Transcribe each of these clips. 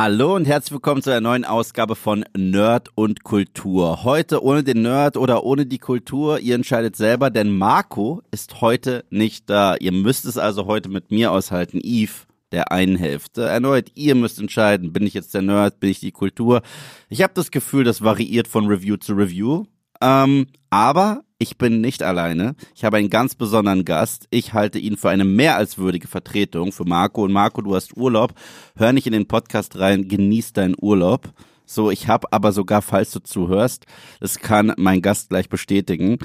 Hallo und herzlich willkommen zu einer neuen Ausgabe von Nerd und Kultur. Heute ohne den Nerd oder ohne die Kultur, ihr entscheidet selber, denn Marco ist heute nicht da. Ihr müsst es also heute mit mir aushalten. Eve, der einen Hälfte. Erneut, ihr müsst entscheiden, bin ich jetzt der Nerd, bin ich die Kultur. Ich habe das Gefühl, das variiert von Review zu Review. Ähm, aber ich bin nicht alleine. Ich habe einen ganz besonderen Gast. Ich halte ihn für eine mehr als würdige Vertretung für Marco. Und Marco, du hast Urlaub. Hör nicht in den Podcast rein, genieß deinen Urlaub. So, ich habe aber sogar, falls du zuhörst, das kann mein Gast gleich bestätigen,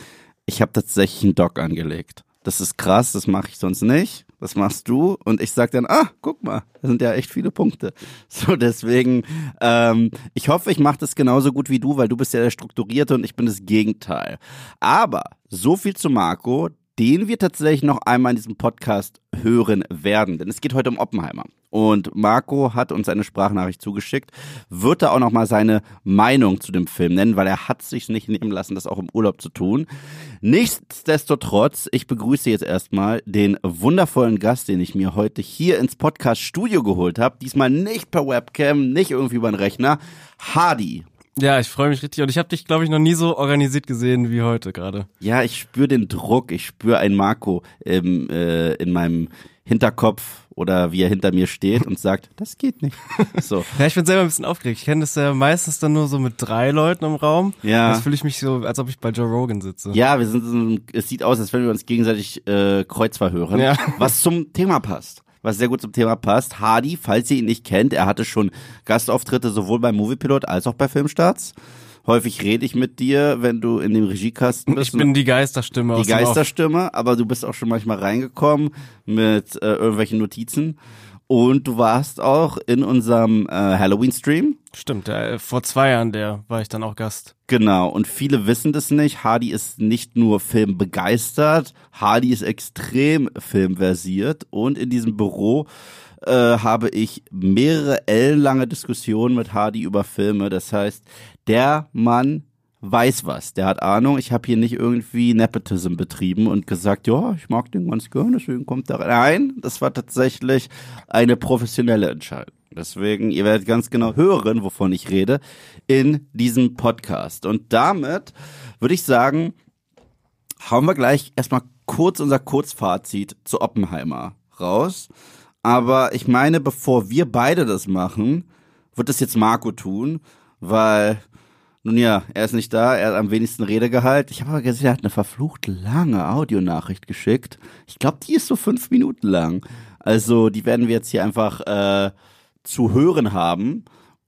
ich habe tatsächlich einen Doc angelegt. Das ist krass, das mache ich sonst nicht was machst du? Und ich sag dann, ah, guck mal, das sind ja echt viele Punkte. So, deswegen, ähm, ich hoffe, ich mache das genauso gut wie du, weil du bist ja der Strukturierte und ich bin das Gegenteil. Aber so viel zu Marco, den wir tatsächlich noch einmal in diesem Podcast hören werden. Denn es geht heute um Oppenheimer. Und Marco hat uns eine Sprachnachricht zugeschickt, wird da auch nochmal seine Meinung zu dem Film nennen, weil er hat sich nicht nehmen lassen, das auch im Urlaub zu tun. Nichtsdestotrotz, ich begrüße jetzt erstmal den wundervollen Gast, den ich mir heute hier ins Podcast-Studio geholt habe. Diesmal nicht per Webcam, nicht irgendwie über den Rechner. Hardy. Ja, ich freue mich richtig und ich habe dich, glaube ich, noch nie so organisiert gesehen wie heute gerade. Ja, ich spüre den Druck, ich spüre ein Marco im, äh, in meinem Hinterkopf oder wie er hinter mir steht und sagt, das geht nicht. So. ja, ich bin selber ein bisschen aufgeregt. Ich kenne das ja meistens dann nur so mit drei Leuten im Raum. Ja. Jetzt fühle ich mich so, als ob ich bei Joe Rogan sitze. Ja, wir sind es sieht aus, als wenn wir uns gegenseitig äh, Kreuzverhören, ja. was zum Thema passt was sehr gut zum Thema passt. Hardy, falls ihr ihn nicht kennt, er hatte schon Gastauftritte sowohl beim Moviepilot als auch bei Filmstarts. Häufig rede ich mit dir, wenn du in dem Regiekasten bist. Ich bin die Geisterstimme. Die Geisterstimme, aber du bist auch schon manchmal reingekommen mit äh, irgendwelchen Notizen. Und du warst auch in unserem äh, Halloween-Stream. Stimmt, äh, vor zwei Jahren der war ich dann auch Gast. Genau, und viele wissen das nicht. Hardy ist nicht nur filmbegeistert, Hardy ist extrem filmversiert und in diesem Büro äh, habe ich mehrere ellenlange Diskussionen mit Hardy über Filme. Das heißt, der Mann weiß was, der hat Ahnung. Ich habe hier nicht irgendwie Nepotism betrieben und gesagt, ja, ich mag den ganz gern, deswegen kommt er rein. Das war tatsächlich eine professionelle Entscheidung. Deswegen, ihr werdet ganz genau hören, wovon ich rede, in diesem Podcast. Und damit würde ich sagen, hauen wir gleich erstmal kurz unser Kurzfazit zu Oppenheimer raus. Aber ich meine, bevor wir beide das machen, wird das jetzt Marco tun, weil nun ja, er ist nicht da, er hat am wenigsten Redegehalt. Ich habe aber gesehen, er hat eine verflucht lange Audionachricht geschickt. Ich glaube, die ist so fünf Minuten lang. Also die werden wir jetzt hier einfach äh, zu hören haben.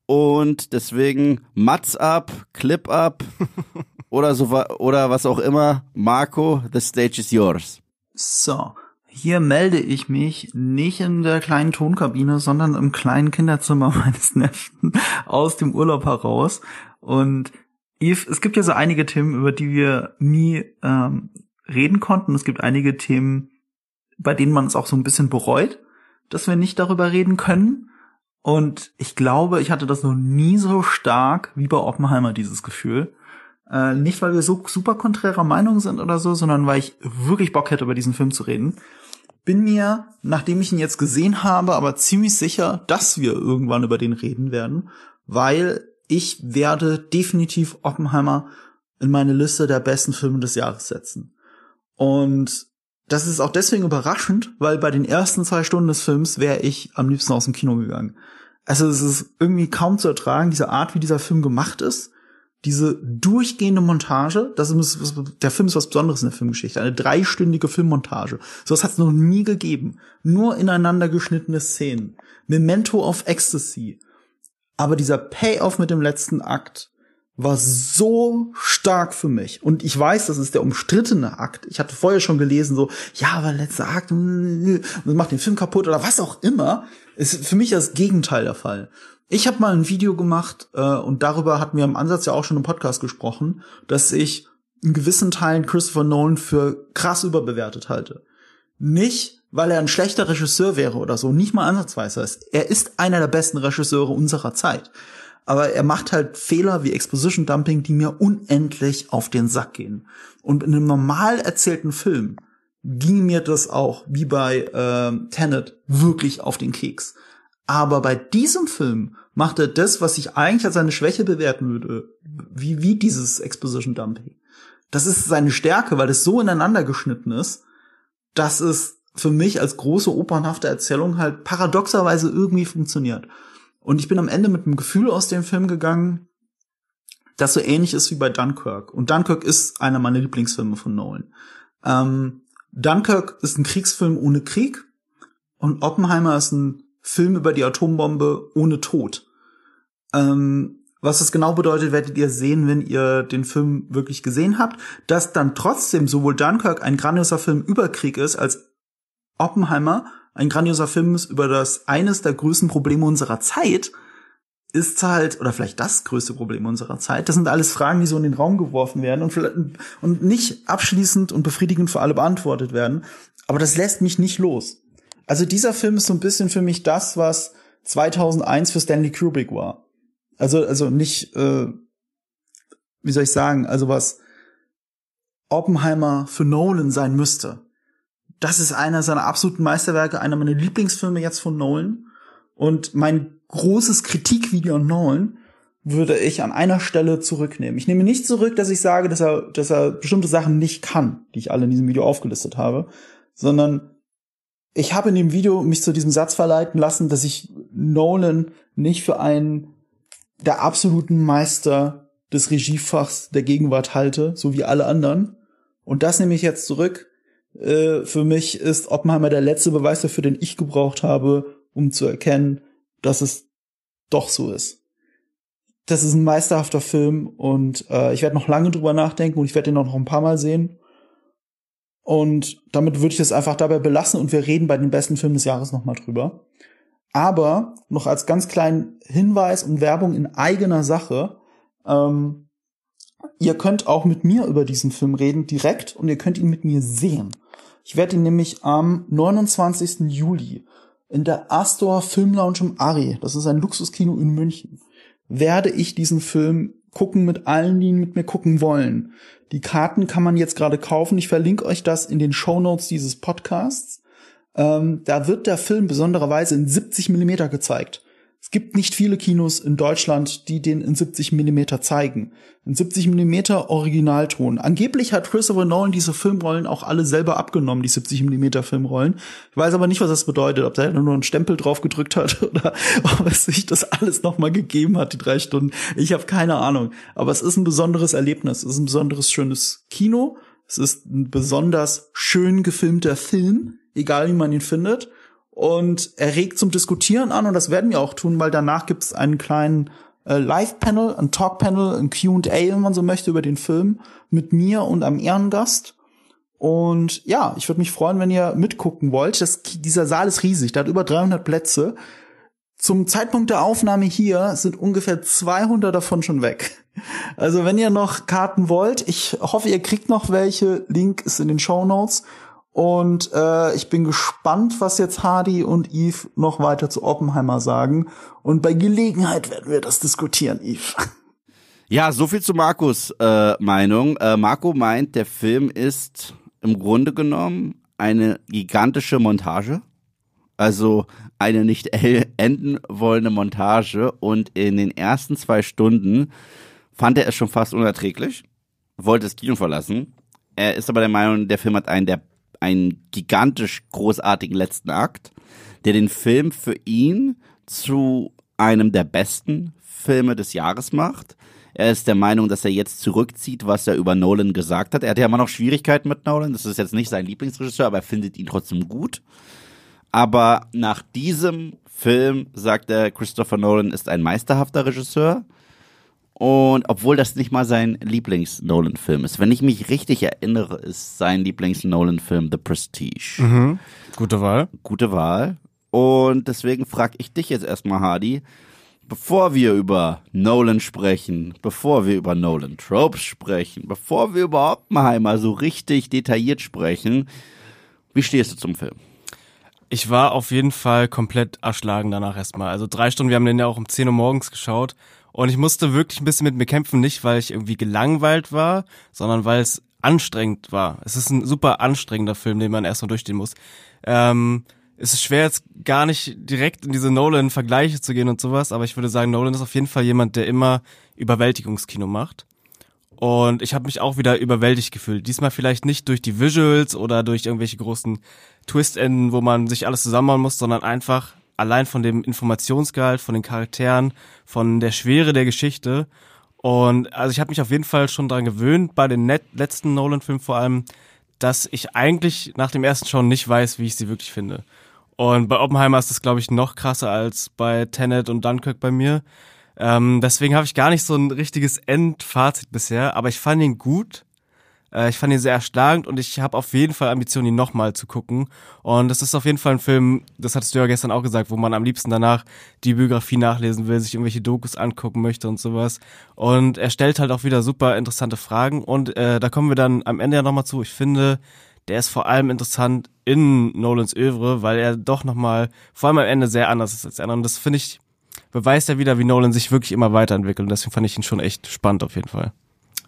Und deswegen Mats ab, Clip ab oder so oder was auch immer. Marco, the stage is yours. So, hier melde ich mich nicht in der kleinen Tonkabine, sondern im kleinen Kinderzimmer meines Neffen aus dem Urlaub heraus. Und Eve, es gibt ja so einige Themen, über die wir nie ähm, reden konnten. Es gibt einige Themen, bei denen man es auch so ein bisschen bereut, dass wir nicht darüber reden können. Und ich glaube, ich hatte das noch nie so stark wie bei Oppenheimer, dieses Gefühl. Äh, nicht, weil wir so super konträrer Meinung sind oder so, sondern weil ich wirklich Bock hätte, über diesen Film zu reden. Bin mir, nachdem ich ihn jetzt gesehen habe, aber ziemlich sicher, dass wir irgendwann über den reden werden, weil ich werde definitiv Oppenheimer in meine Liste der besten Filme des Jahres setzen. Und das ist auch deswegen überraschend, weil bei den ersten zwei Stunden des Films wäre ich am liebsten aus dem Kino gegangen. Also es ist irgendwie kaum zu ertragen, diese Art, wie dieser Film gemacht ist. Diese durchgehende Montage, das ist, der Film ist was Besonderes in der Filmgeschichte. Eine dreistündige Filmmontage. So was hat es noch nie gegeben. Nur ineinander geschnittene Szenen. Memento of Ecstasy. Aber dieser Payoff mit dem letzten Akt war so stark für mich. Und ich weiß, das ist der umstrittene Akt. Ich hatte vorher schon gelesen, so, ja, aber letzter Akt, das macht den Film kaputt oder was auch immer. Ist für mich das Gegenteil der Fall. Ich habe mal ein Video gemacht äh, und darüber hatten wir im Ansatz ja auch schon im Podcast gesprochen, dass ich in gewissen Teilen Christopher Nolan für krass überbewertet halte. Nicht, weil er ein schlechter Regisseur wäre oder so, nicht mal ansatzweise. Er ist einer der besten Regisseure unserer Zeit. Aber er macht halt Fehler wie Exposition Dumping, die mir unendlich auf den Sack gehen. Und in einem normal erzählten Film ging mir das auch, wie bei äh, Tenet, wirklich auf den Keks. Aber bei diesem Film macht er das, was ich eigentlich als seine Schwäche bewerten würde, wie, wie dieses Exposition Dumping. Das ist seine Stärke, weil es so ineinander geschnitten ist, dass es für mich als große opernhafte Erzählung halt paradoxerweise irgendwie funktioniert. Und ich bin am Ende mit einem Gefühl aus dem Film gegangen, das so ähnlich ist wie bei Dunkirk. Und Dunkirk ist einer meiner Lieblingsfilme von Nolan. Ähm, Dunkirk ist ein Kriegsfilm ohne Krieg und Oppenheimer ist ein Film über die Atombombe ohne Tod. Ähm, was das genau bedeutet, werdet ihr sehen, wenn ihr den Film wirklich gesehen habt. Dass dann trotzdem sowohl Dunkirk ein grandioser Film über Krieg ist, als Oppenheimer ein grandioser Film ist über das eines der größten Probleme unserer Zeit, ist halt, oder vielleicht das größte Problem unserer Zeit. Das sind alles Fragen, die so in den Raum geworfen werden und, und nicht abschließend und befriedigend für alle beantwortet werden. Aber das lässt mich nicht los. Also dieser Film ist so ein bisschen für mich das, was 2001 für Stanley Kubrick war. Also, also nicht, äh, wie soll ich sagen, also was Oppenheimer für Nolan sein müsste. Das ist einer seiner absoluten Meisterwerke, einer meiner Lieblingsfilme jetzt von Nolan. Und mein großes Kritikvideo an Nolan würde ich an einer Stelle zurücknehmen. Ich nehme nicht zurück, dass ich sage, dass er, dass er bestimmte Sachen nicht kann, die ich alle in diesem Video aufgelistet habe, sondern ich habe in dem Video mich zu diesem Satz verleiten lassen, dass ich Nolan nicht für einen der absoluten Meister des Regiefachs der Gegenwart halte, so wie alle anderen. Und das nehme ich jetzt zurück. Äh, für mich ist Oppenheimer der letzte Beweis dafür, den ich gebraucht habe, um zu erkennen, dass es doch so ist. Das ist ein meisterhafter Film und äh, ich werde noch lange drüber nachdenken und ich werde ihn auch noch ein paar Mal sehen. Und damit würde ich es einfach dabei belassen und wir reden bei den besten Filmen des Jahres nochmal drüber. Aber noch als ganz kleinen Hinweis und Werbung in eigener Sache, ähm, ihr könnt auch mit mir über diesen Film reden direkt und ihr könnt ihn mit mir sehen. Ich werde ihn nämlich am 29. Juli in der Astor Film Lounge im Ari, das ist ein Luxuskino in München, werde ich diesen Film gucken mit allen, die ihn mit mir gucken wollen. Die Karten kann man jetzt gerade kaufen. Ich verlinke euch das in den Show Notes dieses Podcasts. Ähm, da wird der Film besondererweise in 70 Millimeter gezeigt. Es gibt nicht viele Kinos in Deutschland, die den in 70 Millimeter zeigen. In 70 Millimeter Originalton. Angeblich hat Christopher Nolan diese Filmrollen auch alle selber abgenommen, die 70 Millimeter Filmrollen. Ich weiß aber nicht, was das bedeutet, ob der nur einen Stempel drauf gedrückt hat oder ob es sich das alles nochmal gegeben hat, die drei Stunden. Ich habe keine Ahnung. Aber es ist ein besonderes Erlebnis. Es ist ein besonderes schönes Kino. Es ist ein besonders schön gefilmter Film, egal wie man ihn findet und er regt zum Diskutieren an und das werden wir auch tun, weil danach gibt es einen kleinen äh, Live-Panel, ein Talk-Panel, ein Q&A, wenn man so möchte, über den Film mit mir und einem Ehrengast. Und ja, ich würde mich freuen, wenn ihr mitgucken wollt. Das, dieser Saal ist riesig, der hat über 300 Plätze. Zum Zeitpunkt der Aufnahme hier sind ungefähr 200 davon schon weg. Also wenn ihr noch Karten wollt, ich hoffe, ihr kriegt noch welche. Link ist in den Show Notes. Und äh, ich bin gespannt, was jetzt Hardy und Eve noch weiter zu Oppenheimer sagen. Und bei Gelegenheit werden wir das diskutieren, Eve. Ja, so viel zu Markus äh, Meinung. Äh, Marco meint, der Film ist im Grunde genommen eine gigantische Montage. Also eine nicht enden wollende Montage. Und in den ersten zwei Stunden fand er es schon fast unerträglich, wollte das Kino verlassen. Er ist aber der Meinung, der Film hat einen der einen gigantisch großartigen letzten Akt, der den Film für ihn zu einem der besten Filme des Jahres macht. Er ist der Meinung, dass er jetzt zurückzieht, was er über Nolan gesagt hat. Er hat ja immer noch Schwierigkeiten mit Nolan. Das ist jetzt nicht sein Lieblingsregisseur, aber er findet ihn trotzdem gut. Aber nach diesem Film sagt er, Christopher Nolan ist ein meisterhafter Regisseur. Und obwohl das nicht mal sein Lieblings-Nolan-Film ist. Wenn ich mich richtig erinnere, ist sein Lieblings-Nolan-Film The Prestige. Mhm. Gute Wahl. Gute Wahl. Und deswegen frage ich dich jetzt erstmal, Hardy, bevor wir über Nolan sprechen, bevor wir über Nolan Tropes sprechen, bevor wir über Oppenheimer so richtig detailliert sprechen, wie stehst du zum Film? Ich war auf jeden Fall komplett erschlagen danach erstmal. Also drei Stunden, wir haben den ja auch um 10 Uhr morgens geschaut und ich musste wirklich ein bisschen mit mir kämpfen, nicht weil ich irgendwie gelangweilt war, sondern weil es anstrengend war. Es ist ein super anstrengender Film, den man erstmal durchstehen muss. Ähm, es ist schwer jetzt gar nicht direkt in diese Nolan-Vergleiche zu gehen und sowas, aber ich würde sagen, Nolan ist auf jeden Fall jemand, der immer Überwältigungskino macht. Und ich habe mich auch wieder überwältigt gefühlt. Diesmal vielleicht nicht durch die Visuals oder durch irgendwelche großen Twist-Enden, wo man sich alles zusammenbauen muss, sondern einfach allein von dem Informationsgehalt, von den Charakteren, von der Schwere der Geschichte. Und also ich habe mich auf jeden Fall schon dran gewöhnt, bei den letzten Nolan-Filmen vor allem, dass ich eigentlich nach dem ersten Schauen nicht weiß, wie ich sie wirklich finde. Und bei Oppenheimer ist das, glaube ich, noch krasser als bei Tenet und Dunkirk bei mir. Ähm, deswegen habe ich gar nicht so ein richtiges Endfazit bisher, aber ich fand ihn gut. Äh, ich fand ihn sehr erschlagend und ich habe auf jeden Fall Ambitionen, ihn nochmal zu gucken. Und das ist auf jeden Fall ein Film, das hattest du ja gestern auch gesagt, wo man am liebsten danach die Biografie nachlesen will, sich irgendwelche Dokus angucken möchte und sowas. Und er stellt halt auch wieder super interessante Fragen. Und äh, da kommen wir dann am Ende ja nochmal zu. Ich finde, der ist vor allem interessant in Nolans Övre, weil er doch nochmal, vor allem am Ende sehr anders ist als der andere. Und das finde ich, beweist ja wieder, wie Nolan sich wirklich immer weiterentwickelt. Und deswegen fand ich ihn schon echt spannend auf jeden Fall.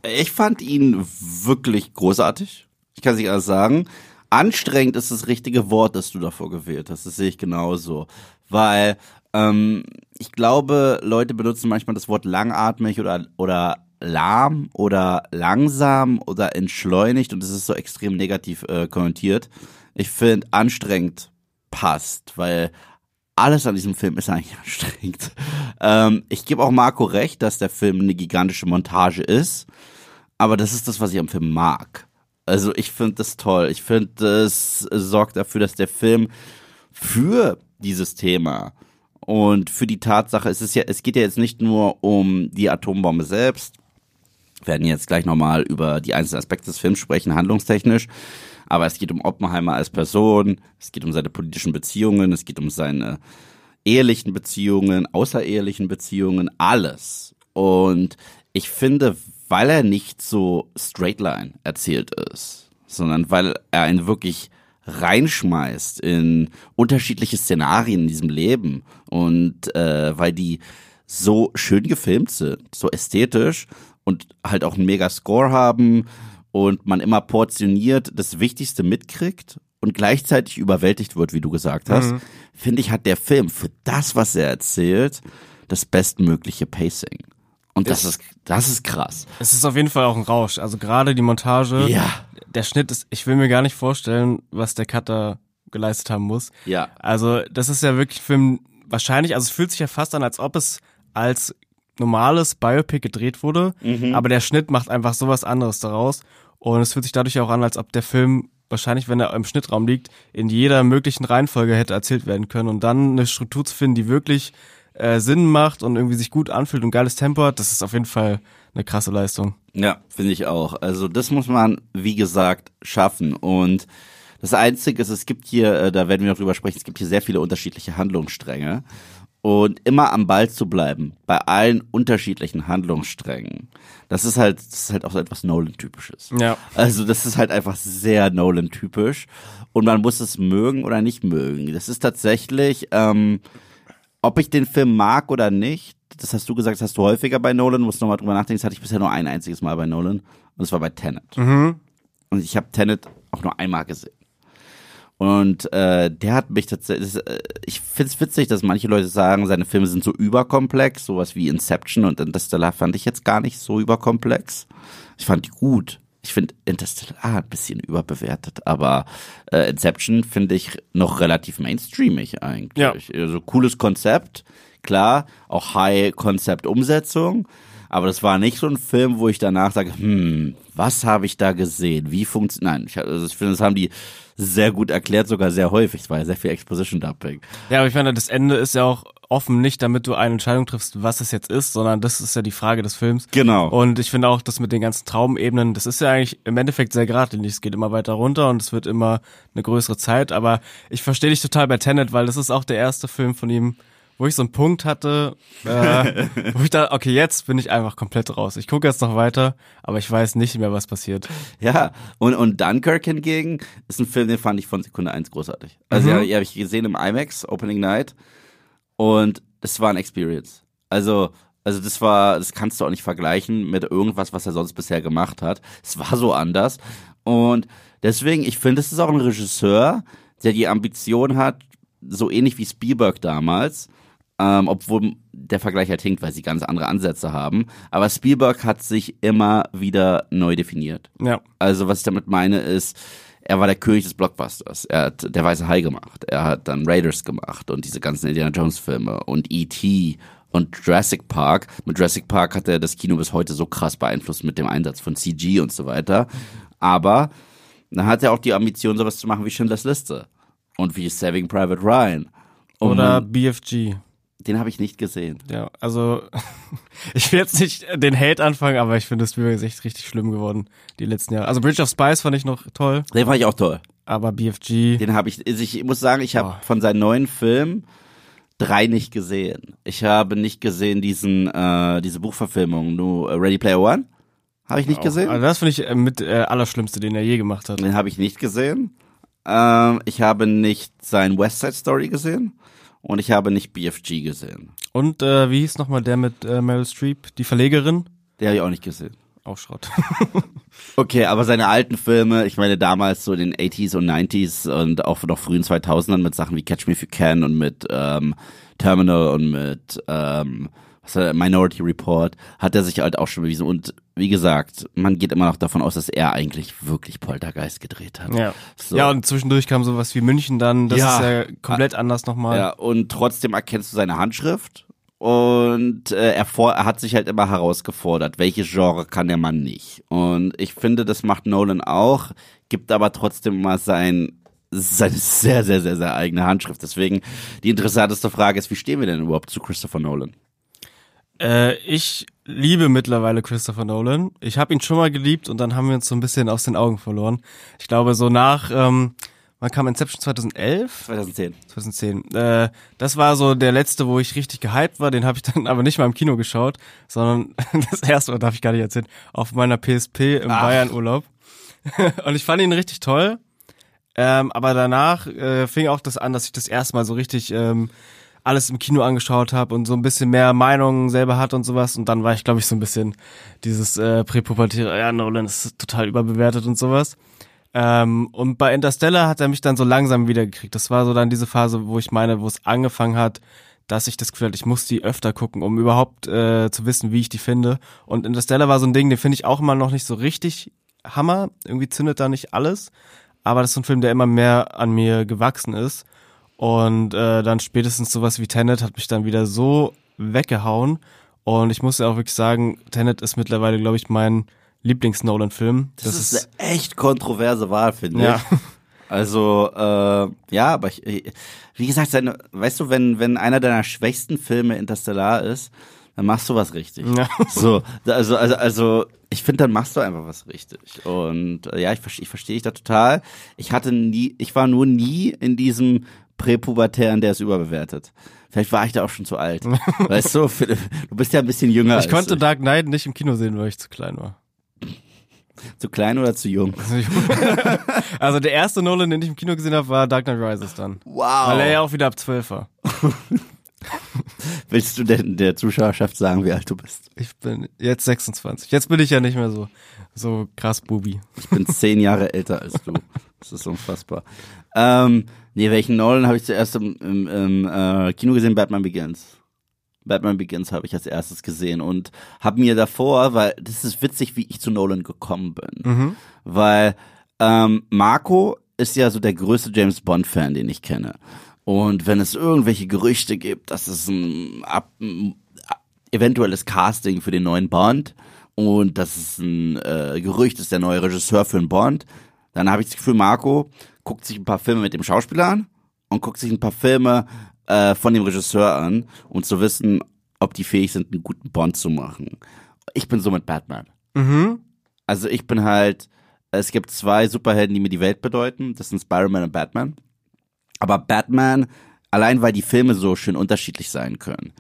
Ich fand ihn wirklich großartig. Ich kann es nicht anders sagen. Anstrengend ist das richtige Wort, das du davor gewählt hast. Das sehe ich genauso. Weil ähm, ich glaube, Leute benutzen manchmal das Wort langatmig oder, oder lahm oder langsam oder entschleunigt und es ist so extrem negativ äh, kommentiert. Ich finde, anstrengend passt, weil alles an diesem Film ist eigentlich anstrengend. Ähm, ich gebe auch Marco recht, dass der Film eine gigantische Montage ist, aber das ist das, was ich am Film mag. Also ich finde das toll. Ich finde, das sorgt dafür, dass der Film für dieses Thema und für die Tatsache, es ist ja, es geht ja jetzt nicht nur um die Atombombe selbst. Wir werden jetzt gleich nochmal über die einzelnen Aspekte des Films sprechen, handlungstechnisch. Aber es geht um Oppenheimer als Person, es geht um seine politischen Beziehungen, es geht um seine ehelichen Beziehungen, außerehelichen Beziehungen, alles. Und ich finde, weil er nicht so straightline erzählt ist, sondern weil er einen wirklich reinschmeißt in unterschiedliche Szenarien in diesem Leben und äh, weil die so schön gefilmt sind, so ästhetisch und halt auch einen mega Score haben und man immer portioniert das Wichtigste mitkriegt und gleichzeitig überwältigt wird, wie du gesagt hast, mhm. finde ich, hat der Film für das, was er erzählt, das bestmögliche Pacing. Und das, das ist, das ist krass. Es ist auf jeden Fall auch ein Rausch. Also gerade die Montage, ja. der Schnitt ist, ich will mir gar nicht vorstellen, was der Cutter geleistet haben muss. Ja. Also das ist ja wirklich ein Film, wahrscheinlich, also es fühlt sich ja fast an, als ob es als normales Biopic gedreht wurde, mhm. aber der Schnitt macht einfach sowas anderes daraus und es fühlt sich dadurch auch an, als ob der Film wahrscheinlich, wenn er im Schnittraum liegt, in jeder möglichen Reihenfolge hätte erzählt werden können und dann eine Struktur zu finden, die wirklich äh, Sinn macht und irgendwie sich gut anfühlt und geiles Tempo hat, das ist auf jeden Fall eine krasse Leistung. Ja, finde ich auch. Also das muss man, wie gesagt, schaffen und das Einzige ist, es gibt hier, äh, da werden wir noch drüber sprechen, es gibt hier sehr viele unterschiedliche Handlungsstränge und immer am Ball zu bleiben bei allen unterschiedlichen Handlungssträngen. Das ist halt, das ist halt auch so etwas Nolan-typisches. Ja. Also das ist halt einfach sehr Nolan-typisch und man muss es mögen oder nicht mögen. Das ist tatsächlich, ähm, ob ich den Film mag oder nicht. Das hast du gesagt, das hast du häufiger bei Nolan. Musst nochmal drüber nachdenken. Das hatte ich bisher nur ein einziges Mal bei Nolan und das war bei Tenet. Mhm. Und ich habe Tenet auch nur einmal gesehen. Und äh, der hat mich tatsächlich, äh, ich finde es witzig, dass manche Leute sagen, seine Filme sind so überkomplex, sowas wie Inception und Interstellar fand ich jetzt gar nicht so überkomplex. Ich fand die gut. Ich finde Interstellar ein bisschen überbewertet, aber äh, Inception finde ich noch relativ mainstreamig eigentlich. Ja. Also cooles Konzept, klar, auch High-Konzept-Umsetzung, aber das war nicht so ein Film, wo ich danach sage, hm, was habe ich da gesehen? Wie funktioniert? Nein, ich, also ich finde, das haben die sehr gut erklärt, sogar sehr häufig. Es war ja sehr viel Exposition-Dumping. Ja, aber ich meine, das Ende ist ja auch offen, nicht damit du eine Entscheidung triffst, was es jetzt ist, sondern das ist ja die Frage des Films. Genau. Und ich finde auch, das mit den ganzen Traumebenen, das ist ja eigentlich im Endeffekt sehr geradlinig. Es geht immer weiter runter und es wird immer eine größere Zeit. Aber ich verstehe dich total bei Tenet, weil das ist auch der erste Film von ihm, wo ich so einen Punkt hatte, äh, wo ich da, okay, jetzt bin ich einfach komplett raus. Ich gucke jetzt noch weiter, aber ich weiß nicht mehr, was passiert. Ja, und, und Dunkirk hingegen ist ein Film, den fand ich von Sekunde eins großartig. Also, mhm. ja, habe ich gesehen im IMAX, Opening Night, und es war ein Experience. Also, also das war, das kannst du auch nicht vergleichen mit irgendwas, was er sonst bisher gemacht hat. Es war so anders. Und deswegen, ich finde, es ist auch ein Regisseur, der die Ambition hat, so ähnlich wie Spielberg damals. Ähm, obwohl der Vergleich halt hinkt, weil sie ganz andere Ansätze haben. Aber Spielberg hat sich immer wieder neu definiert. Ja. Also was ich damit meine ist, er war der König des Blockbusters. Er hat der Weiße Hai gemacht. Er hat dann Raiders gemacht und diese ganzen Indiana Jones Filme und E.T. und Jurassic Park. Mit Jurassic Park hat er das Kino bis heute so krass beeinflusst mit dem Einsatz von CG und so weiter. Aber dann hat er auch die Ambition, sowas zu machen wie Schindlers Liste und wie Saving Private Ryan. Und Oder BFG. Den habe ich nicht gesehen. Ja, also ich will jetzt nicht den Hate anfangen, aber ich finde, Spielberg ist echt richtig schlimm geworden die letzten Jahre. Also Bridge of Spies fand ich noch toll, Den fand ich auch toll. aber BFG, Den habe ich, also ich muss sagen, ich habe Oh. von seinen neuen Filmen drei nicht gesehen. Ich habe nicht gesehen diesen, äh, diese Buchverfilmung, nur äh, Ready Player One. Habe ich nicht gesehen. also das finde ich äh, mit äh, allerschlimmste, den er je gemacht hat. Den habe ich nicht gesehen. Ähm, ich habe nicht sein West Side Story gesehen. Und ich habe nicht BFG gesehen. Und äh, wie hieß nochmal der mit äh, Meryl Streep, die Verlegerin? Den habe ich auch nicht gesehen. Auch Schrott. Okay, aber seine alten Filme, ich meine damals so in den 80s und 90s und auch noch frühen 2000ern mit Sachen wie Catch Me If You Can und mit ähm, Terminal und mit ähm, Minority Report, hat er sich halt auch schon bewiesen. Und wie gesagt, man geht immer noch davon aus, dass er eigentlich wirklich Poltergeist gedreht hat. ja. So. Ja, und zwischendurch kam sowas wie München dann, das Ja. ist ja komplett anders nochmal. Ja, und trotzdem erkennst du seine Handschrift. Und äh, er, vor, er hat sich halt immer herausgefordert, welches Genre kann der Mann nicht. Und ich finde, das macht Nolan auch, gibt aber trotzdem mal sein, seine sehr, sehr, sehr, sehr eigene Handschrift. Deswegen die interessanteste Frage ist, wie stehen wir denn überhaupt zu Christopher Nolan? Äh, ich liebe mittlerweile Christopher Nolan. Ich habe ihn schon mal geliebt und dann haben wir uns so ein bisschen aus den Augen verloren. Ich glaube, so nach, ähm, wann kam Inception 2011? 2010. 2010. Äh, das war so der letzte, wo ich richtig gehypt war. Den habe ich dann aber nicht mal im Kino geschaut, sondern das erste Mal darf ich gar nicht erzählen, auf meiner PSP im. Bayern-Urlaub. und ich fand ihn richtig toll. Ähm, aber danach äh, fing auch das an, dass ich das erste Mal so richtig ähm, alles im Kino angeschaut habe und so ein bisschen mehr Meinungen selber hatte und sowas. Und dann war ich, glaube ich, so ein bisschen dieses äh, präpubertäre, ja, Nolan ist total überbewertet und sowas. Ähm, und bei Interstellar hat er mich dann so langsam wiedergekriegt. Das war so dann diese Phase, wo ich meine, wo es angefangen hat, dass ich das Gefühl hatte, ich muss die öfter gucken, um überhaupt äh, zu wissen, wie ich die finde. Und Interstellar war so ein Ding, den finde ich auch immer noch nicht so richtig Hammer. Irgendwie zündet da nicht alles. Aber das ist ein Film, der immer mehr an mir gewachsen ist. Und äh, dann spätestens sowas wie Tenet hat mich dann wieder so weggehauen. Und ich muss ja auch wirklich sagen, Tenet ist mittlerweile, glaube ich, mein Lieblings-Nolan-Film. Das, ist, eine echt kontroverse Wahl, finde Ja. ich. Also, äh, ja, aber ich, ich- wie gesagt, seine, weißt du, wenn, wenn einer deiner schwächsten Filme Interstellar ist, dann machst du was richtig. Ja. So, also, also, also, ich finde, dann machst du einfach was richtig. Und äh, ja, ich, verste- ich verstehe dich da total. Ich hatte nie, ich war nur nie in diesem Präpubertären, der ist überbewertet. Vielleicht war ich da auch schon zu alt. weißt du, Philipp, du bist ja ein bisschen jünger. ich konnte Dark Knight nicht im Kino sehen, weil ich zu klein war. Zu klein oder zu jung? Also der erste Nolan, den ich im Kino gesehen habe, war Dark Knight Rises dann. Wow. Weil er ja auch wieder ab 12 war. Willst du denn der Zuschauerschaft sagen, wie alt du bist? Ich bin jetzt 26. Jetzt bin ich ja nicht mehr so, so krass Bubi. Ich bin zehn Jahre älter als du. Das ist unfassbar. Ähm, nee, welchen Nolan habe ich zuerst im, im, im äh, Kino gesehen? Batman Begins. Batman Begins habe ich als erstes gesehen und habe mir davor, weil das ist witzig, wie ich zu Nolan gekommen bin. Weil ähm, Marco ist ja so der größte James Bond-Fan, den ich kenne. Und wenn es irgendwelche Gerüchte gibt, dass es ein, ab, ein eventuelles Casting für den neuen Bond und dass es ein äh, Gerücht ist, der neue Regisseur für einen Bond, dann habe ich das Gefühl, Marco guckt sich ein paar Filme mit dem Schauspieler an und guckt sich ein paar Filme äh, von dem Regisseur an, um zu wissen, ob die fähig sind, einen guten Bond zu machen. Ich bin so mit Batman. Mhm. Also ich bin halt, es gibt zwei Superhelden, die mir die Welt bedeuten. Das sind Spider-Man und Batman. Aber Batman, allein weil die Filme so schön unterschiedlich sein können,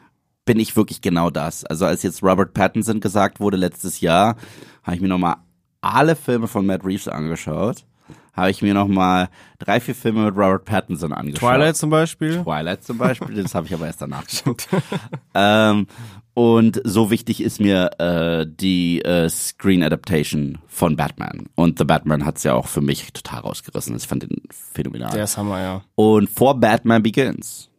bin ich wirklich genau das. Also als jetzt Robert Pattinson gesagt wurde letztes Jahr, habe ich mir nochmal alle Filme von Matt Reeves angeschaut. Habe ich mir nochmal drei, vier Filme mit Robert Pattinson angeschaut. Twilight zum Beispiel. Twilight zum Beispiel, das habe ich aber erst danach geguckt. ähm, Und so wichtig ist mir äh, die äh, Screen Adaptation von Batman. Und The Batman hat's ja auch für mich total rausgerissen. Ich fand den phänomenal. Der ist Hammer, ja. Und vor Batman Begins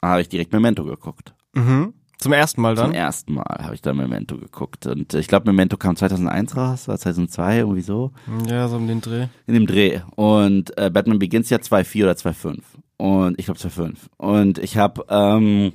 habe ich direkt Memento geguckt. Mhm. Zum ersten Mal Zum dann? ersten Mal habe ich da Memento geguckt. Und ich glaube, Memento kam 2001 raus, oder 2002, irgendwie so. Ja, so um den Dreh. In dem Dreh. Und äh, Batman Begins ja 2.4 oder 2.5. Und ich glaube 2.5. Und ich habe ähm,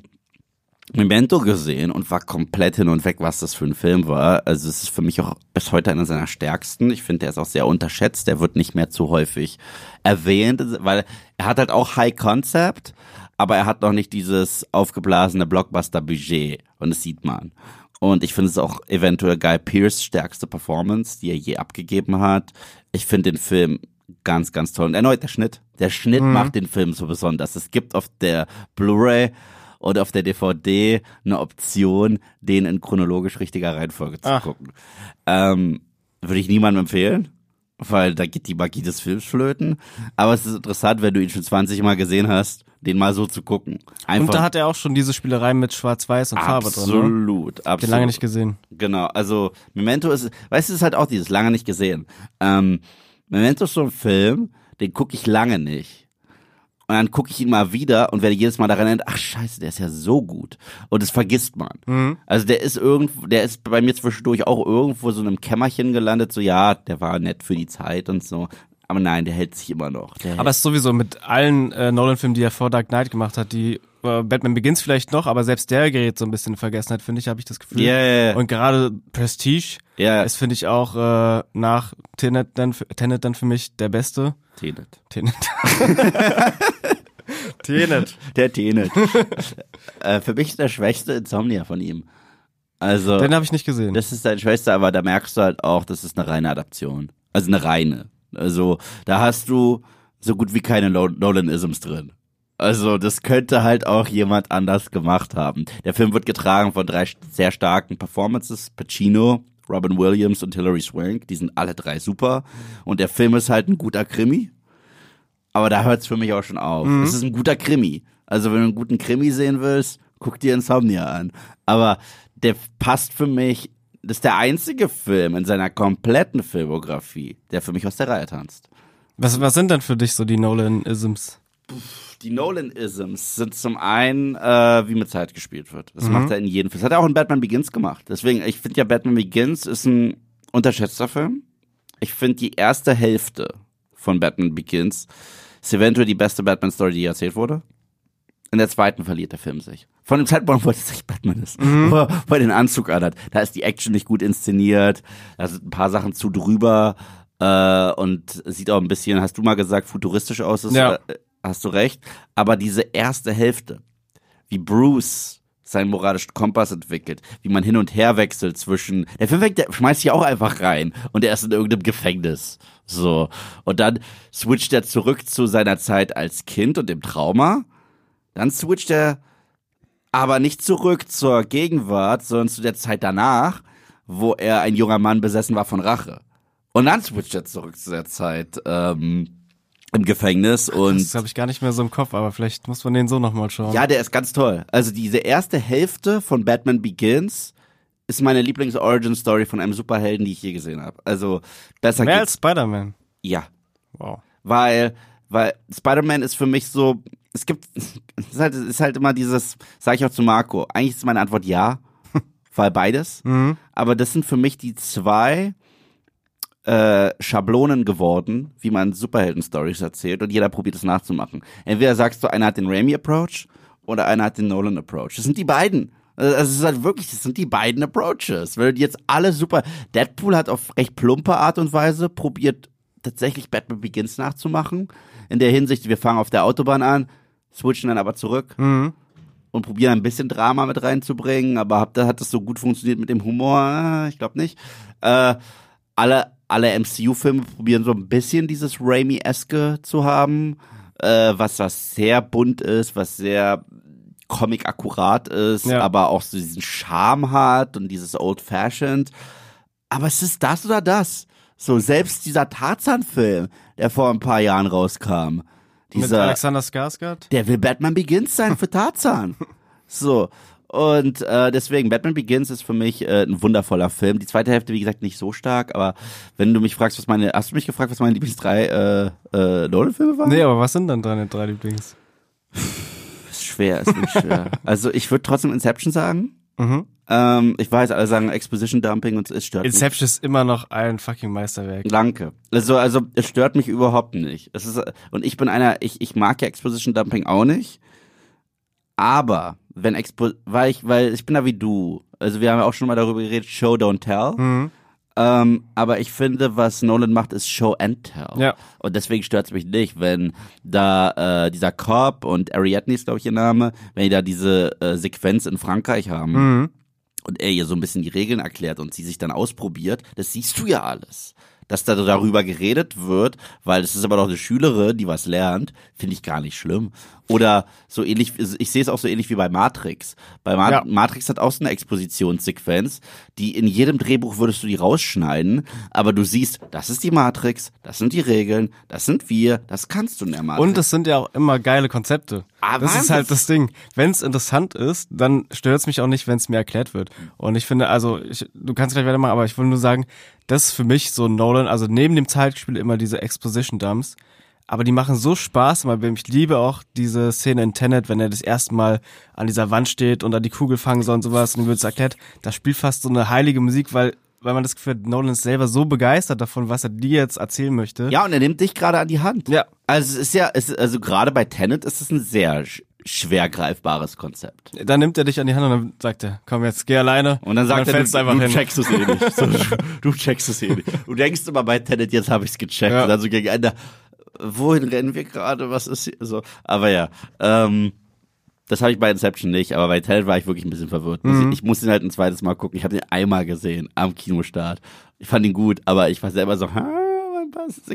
Memento gesehen und war komplett hin und weg, was das für ein Film war. Also es ist für mich auch bis heute einer seiner stärksten. Ich finde, der ist auch sehr unterschätzt. Der wird nicht mehr zu häufig erwähnt, weil er hat halt auch High Concept, aber er hat noch nicht dieses aufgeblasene Blockbuster-Budget. Und das sieht man. Und ich finde es auch eventuell Guy Pearce stärkste Performance, die er je abgegeben hat. Ich finde den Film ganz, ganz toll. Und erneut der Schnitt. Der Schnitt macht den Film so besonders. Es gibt auf der Blu-ray und auf der DVD eine Option, den in chronologisch richtiger Reihenfolge zu Ach. gucken. Ähm, würde ich niemandem empfehlen, weil da geht die Magie des Films flöten. Aber es ist interessant, wenn du ihn schon 20 Mal gesehen hast, den mal so zu gucken. Einfach Und da hat er auch schon diese Spielerei mit Schwarz-Weiß und Farbe drin. Ne? absolut, absolut. Den lange nicht gesehen. Genau, also Memento ist, weißt du, es ist halt auch dieses lange nicht gesehen. Ähm, Memento ist so ein Film, den gucke ich lange nicht. Und dann gucke ich ihn mal wieder und werde jedes Mal daran erinnert, ach scheiße, der ist ja so gut. Und das vergisst man. Mhm. Also der ist irgendwo, der ist bei mir zwischendurch auch irgendwo so in einem Kämmerchen gelandet, so ja, der war nett für die Zeit und so. Aber nein, der hält sich immer noch. Der Aber es ist sowieso mit allen äh, Nolan-Filmen, die er vor Dark Knight gemacht hat, die Batman Begins vielleicht noch, aber selbst der gerät so ein bisschen in Vergessenheit, finde ich, habe ich das Gefühl. Ja, ja, ja. Und gerade Prestige Ja. ist, finde ich, auch äh, nach Tenet dann, für- Tenet dann für mich der beste. Tenet. Tenet. Tenet. Der Tenet. äh, für mich ist der schwächste Insomnia von ihm. Also. Den habe ich nicht gesehen. Das ist deine Schwester, aber da merkst du halt auch, das ist eine reine Adaption. Also eine reine. Also da hast du so gut wie keine Nolan-Isms drin. Also das könnte halt auch jemand anders gemacht haben. Der Film wird getragen von drei sehr starken Performances. Pacino, Robin Williams und Hilary Swank. Die sind alle drei super. Und der Film ist halt ein guter Krimi. Aber da hört's für mich auch schon auf. Es ist ein guter Krimi. Also wenn du einen guten Krimi sehen willst, guck dir Insomnia an. Aber der passt für mich, das ist der einzige Film in seiner kompletten Filmografie, der für mich aus der Reihe tanzt. Was, was sind denn für dich so die Nolan-Isms? Die Nolan-Isms sind zum einen, äh, wie mit Zeit gespielt wird. Das macht er in jedem Film. Das hat er auch in Batman Begins gemacht. Deswegen, ich finde ja, Batman Begins ist ein unterschätzter Film. Ich finde die erste Hälfte von Batman Begins ist eventuell die beste Batman-Story, die je erzählt wurde. In der zweiten verliert der Film sich. Von dem Zeitpunkt, wo es echt Batman ist. Wo, er- wo er den Anzug anhat. Da ist die Action nicht gut inszeniert. Da sind ein paar Sachen zu drüber. Äh, und sieht auch ein bisschen, hast du mal gesagt, futuristisch aus. Das, Ja. äh, hast du recht. Aber diese erste Hälfte, wie Bruce seinen moralischen Kompass entwickelt, wie man hin und her wechselt zwischen, der Film der schmeißt sich auch einfach rein und er ist in irgendeinem Gefängnis. So. Und dann switcht er zurück zu seiner Zeit als Kind und dem Trauma. Dann switcht er aber nicht zurück zur Gegenwart, sondern zu der Zeit danach, wo er ein junger Mann besessen war von Rache. Und dann switcht er zurück zu der Zeit ähm, im Gefängnis und Das habe ich gar nicht mehr so im Kopf, aber vielleicht muss man den so nochmal schauen. ja, der ist ganz toll. Also diese erste Hälfte von Batman Begins ist meine Lieblings-Origin-Story von einem Superhelden, die ich je gesehen habe. Also besser Mehr als. Spider-Man. Ja, Wow. weil weil Spider-Man ist für mich so, es gibt, es ist halt, ist halt immer dieses, sage ich auch zu Marco, eigentlich ist meine Antwort ja, weil beides. Mhm. Aber das sind für mich die zwei äh, Schablonen geworden, wie man Superhelden-Stories erzählt und jeder probiert es nachzumachen. Entweder sagst du, einer hat den Raimi-Approach oder einer hat den Nolan-Approach. Das sind die beiden. Also es ist halt wirklich, das sind die beiden Approaches. Weil jetzt alle super. Deadpool hat auf recht plumpe Art und Weise probiert, tatsächlich Batman Begins nachzumachen. In der Hinsicht, wir fangen auf der Autobahn an, switchen dann aber zurück Mhm. und probieren ein bisschen Drama mit reinzubringen, aber hat das so gut funktioniert mit dem Humor? Ah, Ich glaube nicht. Äh, alle alle MCU-Filme probieren so ein bisschen dieses Raimi-eske zu haben, äh, was was sehr bunt ist, was sehr Comic-akkurat ist, Ja. aber auch so diesen Charme hat und dieses Old-Fashioned. Aber es ist das oder das. So, selbst dieser Tarzan-Film, der vor ein paar Jahren rauskam, Mit dieser, Alexander Skarsgård. der will Batman Begins sein für Tarzan. so. Und äh, deswegen, Batman Begins ist für mich äh, ein wundervoller Film. Die zweite Hälfte, wie gesagt, nicht so stark, aber wenn du mich fragst, was meine, hast du mich gefragt, was meine Lieblings drei äh, äh, Nolan-Filme waren? Nee, aber was sind dann deine drei Lieblings? Ist schwer, ist wirklich schwer. also ich würde trotzdem Inception sagen. Mhm. Ähm, ich weiß, alle sagen Exposition Dumping und es stört mich. Inception ist immer noch ein fucking Meisterwerk. Danke. Also, also es stört mich überhaupt nicht. Es ist, und ich bin einer, ich, ich mag ja Exposition Dumping auch nicht. Aber wenn Expo, weil ich, weil ich bin da wie du. Also wir haben ja auch schon mal darüber geredet, Show don't tell. Mhm. Ähm, aber ich finde, was Nolan macht, ist Show and Tell. Ja. Und deswegen stört es mich nicht, wenn da äh, dieser Cop und Ariadne ist, glaube ich, ihr Name, wenn die da diese äh, Sequenz in Frankreich haben Mhm. und er ihr so ein bisschen die Regeln erklärt und sie sich dann ausprobiert, das siehst du ja alles. Dass da darüber geredet wird, weil es ist aber doch eine Schülerin, die was lernt, finde ich gar nicht schlimm. Oder so ähnlich, ich sehe es auch so ähnlich wie bei Matrix. Bei Ma Ja. Matrix hat auch so eine Expositionssequenz, die in jedem Drehbuch würdest du die rausschneiden, aber du siehst, das ist die Matrix, das sind die Regeln, das sind wir, das kannst du in der Matrix. Und es sind ja auch immer geile Konzepte. Ah, das ist halt das Ding. Wenn es interessant ist, dann stört es mich auch nicht, wenn es mir erklärt wird. Und ich finde, also, ich, du kannst gleich weitermachen, aber ich will nur sagen, das ist für mich so Nolan, also neben dem Zeitspiel immer diese Exposition-Dumps, aber die machen so Spaß, weil ich liebe auch diese Szene in Tenet, wenn er das erste Mal an dieser Wand steht und da die Kugel fangen soll und sowas und ihm wird es erklärt, das spielt fast so eine heilige Musik, weil weil man das Gefühl hat, Nolan ist selber so begeistert davon, was er dir jetzt erzählen möchte. ja, und er nimmt dich gerade an die Hand. Ja. Also es ist ja, es ist, also gerade bei Tenet ist es ein sehr sch schwer greifbares Konzept. Dann nimmt er dich an die Hand und dann sagt er, komm jetzt, geh alleine. Und dann sagt er, fällst du, einfach du hin. checkst es eh nicht. So, du checkst es eh nicht. Du denkst immer bei Tenet, jetzt habe ich es gecheckt. Ja. Und dann so gegen Ende, wohin rennen wir gerade? Was ist hier? So, aber ja, ähm, das habe ich bei Inception nicht, aber bei Tenet war ich wirklich ein bisschen verwirrt. Mhm. Ich, ich musste ihn halt ein zweites Mal gucken. Ich habe ihn einmal gesehen am Kinostart. Ich fand ihn gut, aber ich war selber so, ha?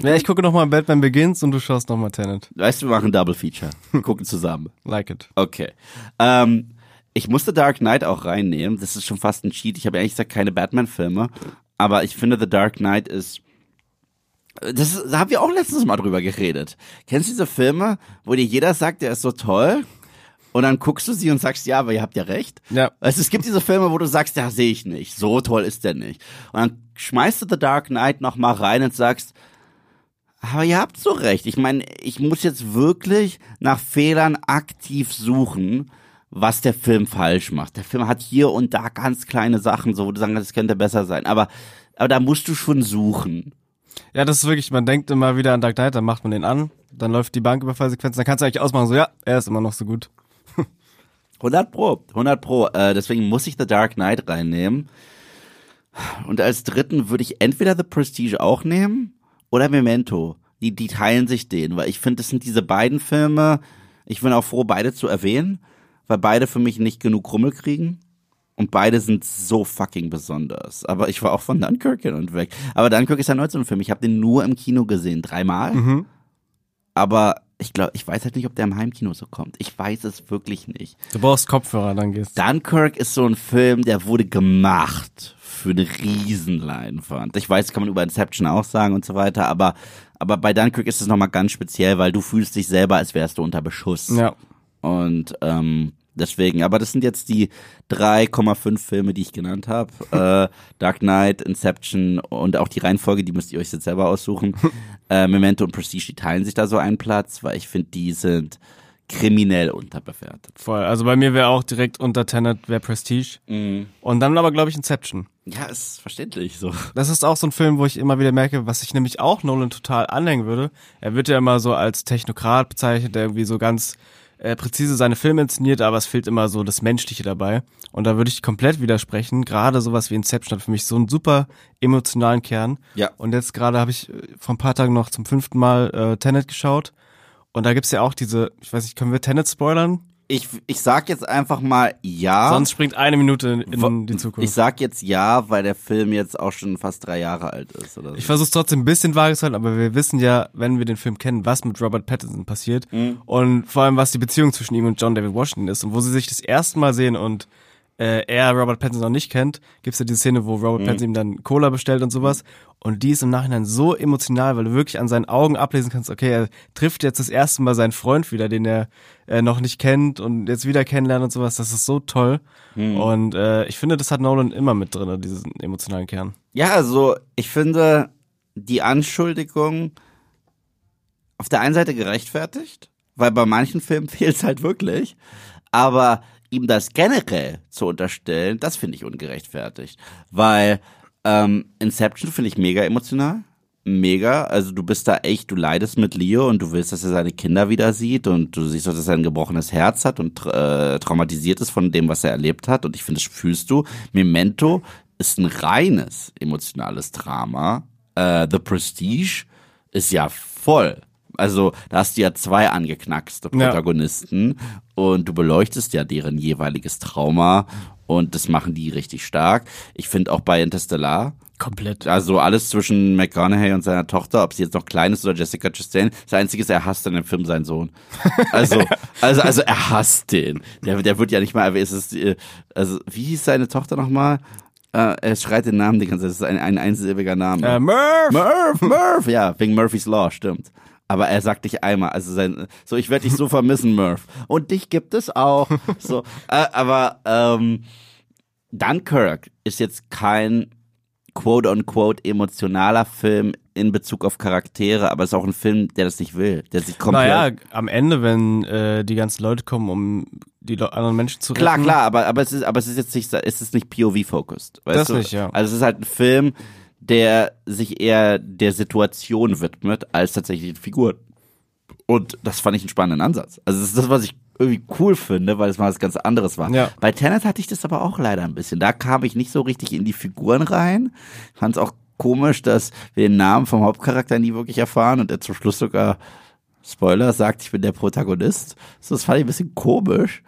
Ja, ich gucke nochmal Batman Begins und du schaust nochmal Tenet. Weißt du, wir machen Double Feature. Wir gucken zusammen. Like it. Okay. Ähm, ich musste Dark Knight auch reinnehmen. Das ist schon fast ein Cheat. Ich habe ehrlich gesagt keine Batman-Filme. Aber ich finde, The Dark Knight ist. Das da haben wir auch letztens mal drüber geredet. Kennst du diese Filme, wo dir jeder sagt, der ist so toll? Und dann guckst du sie und sagst, ja, aber ihr habt ja recht. Ja. Du, es gibt diese Filme, wo du sagst, ja, sehe ich nicht. So toll ist der nicht. Und dann schmeißt du The Dark Knight noch mal rein und sagst, aber ihr habt so recht. Ich meine, ich muss jetzt wirklich nach Fehlern aktiv suchen, was der Film falsch macht. Der Film hat hier und da ganz kleine Sachen, so wo du kannst, das könnte besser sein. Aber, aber da musst du schon suchen. Ja, das ist wirklich, man denkt immer wieder an Dark Knight, dann macht man den an, dann läuft die Banküberfallsequenz, dann kannst du eigentlich ausmachen, so ja, er ist immer noch so gut. 100 Pro, 100 Pro. Äh, deswegen muss ich The Dark Knight reinnehmen. Und als dritten würde ich entweder The Prestige auch nehmen oder Memento. Die, die teilen sich den, weil ich finde, das sind diese beiden Filme. Ich bin auch froh, beide zu erwähnen, weil beide für mich nicht genug Rummel kriegen. Und beide sind so fucking besonders. Aber ich war auch von Dunkirk hin und weg. Aber Dunkirk ist ja 19 Film. Ich habe den nur im Kino gesehen, dreimal. Mhm. Aber ich glaube, ich weiß halt nicht, ob der im Heimkino so kommt. Ich weiß es wirklich nicht. Du brauchst Kopfhörer, dann gehst du. Dunkirk ist so ein Film, der wurde gemacht für eine Riesenleinwand. Ich weiß, kann man über Inception auch sagen und so weiter, aber, aber bei Dunkirk ist es nochmal ganz speziell, weil du fühlst dich selber, als wärst du unter Beschuss. Ja. Und ähm, deswegen, aber das sind jetzt die 3,5 Filme, die ich genannt habe. äh, Dark Knight, Inception und auch die Reihenfolge, die müsst ihr euch jetzt selber aussuchen. äh, Memento und Prestige, die teilen sich da so einen Platz, weil ich finde, die sind kriminell unterbewertet. Voll. Also bei mir wäre auch direkt unter Tenet wäre Prestige. Und dann aber, glaube ich, Inception. Ja, ist verständlich so. Das ist auch so ein Film, wo ich immer wieder merke, was ich nämlich auch Nolan total anhängen würde. Er wird ja immer so als Technokrat bezeichnet, der irgendwie so ganz äh, präzise seine Filme inszeniert, aber es fehlt immer so das Menschliche dabei. Und da würde ich komplett widersprechen. Gerade sowas wie Inception hat für mich so einen super emotionalen Kern. Ja. Und jetzt gerade habe ich äh, vor ein paar Tagen noch zum fünften Mal äh, Tenet geschaut. Und da gibt's ja auch diese, ich weiß nicht, können wir Tenet spoilern? Ich, ich sag jetzt einfach mal ja. Sonst springt eine Minute in, die Ich Zukunft. sag jetzt ja, weil der Film jetzt auch schon fast drei Jahre alt ist. Oder so. Ich versuche es trotzdem ein bisschen vage zu halten, aber wir wissen ja, wenn wir den Film kennen, was mit Robert Pattinson passiert Mhm. und vor allem, was die Beziehung zwischen ihm und John David Washington ist und wo sie sich das erste Mal sehen und äh, er Robert Pattinson noch nicht kennt, gibt's ja diese Szene, wo Robert Pattinson ihm dann Cola bestellt und sowas. Und die ist im Nachhinein so emotional, weil du wirklich an seinen Augen ablesen kannst, okay, er trifft jetzt das erste Mal seinen Freund wieder, den er äh, noch nicht kennt und jetzt wieder kennenlernt und sowas. Das ist so toll. Und äh, ich finde, das hat Nolan immer mit drin, diesen emotionalen Kern. Ja, also ich finde die Anschuldigung auf der einen Seite gerechtfertigt, weil bei manchen Filmen fehlt es halt wirklich, aber ihm das generell zu unterstellen, das finde ich ungerechtfertigt, weil ähm, Inception finde ich mega emotional. Mega, also du bist da echt, du leidest mit Leo und du willst, dass er seine Kinder wieder sieht und du siehst auch, dass er ein gebrochenes Herz hat und äh, traumatisiert ist von dem, was er erlebt hat und ich finde, das fühlst du. Memento ist ein reines emotionales Drama. Äh, The Prestige ist ja voll. Also da hast du ja zwei angeknackste Ja. Protagonisten und du beleuchtest ja deren jeweiliges Trauma und das machen die richtig stark. Ich finde auch bei Interstellar, Komplett. also alles zwischen McConaughey und seiner Tochter, ob sie jetzt noch klein ist oder Jessica Chastain, das Einzige ist, er hasst in dem Film seinen Sohn. Also, also, also er hasst den. Der, der wird ja nicht mal erwähnt. Ist, äh, also, wie hieß seine Tochter nochmal? Äh, er schreit den Namen die ganze Zeit. Das ist ein, ein einsilbiger Name. Äh, Murph! Murph, Murph, ja, wegen Murphy's Law, stimmt. Aber er sagt dich einmal, also sein, so ich werde dich so vermissen, Murph. Und dich gibt es auch. So, äh, aber ähm, Dunkirk ist jetzt kein quote-unquote emotionaler Film in Bezug auf Charaktere, aber es ist auch ein Film, der das nicht will, der sich komplett Naja, am Ende, wenn äh, die ganzen Leute kommen, um die Le anderen Menschen zu retten. Klar, klar, aber, aber es ist, aber es ist jetzt nicht, es ist nicht POV-focused. weißt Das du? nicht, ja. Also es ist halt ein Film, der sich eher der Situation widmet, als tatsächlich den Figuren. Und das fand ich einen spannenden Ansatz. Also das ist das, was ich irgendwie cool finde, weil es mal was ganz anderes war. Ja. Bei Tenet hatte ich das aber auch leider ein bisschen. Da kam ich nicht so richtig in die Figuren rein. Fand es auch komisch, dass wir den Namen vom Hauptcharakter nie wirklich erfahren und er zum Schluss sogar Spoiler, sagt, ich bin der Protagonist. So, das fand ich ein bisschen komisch.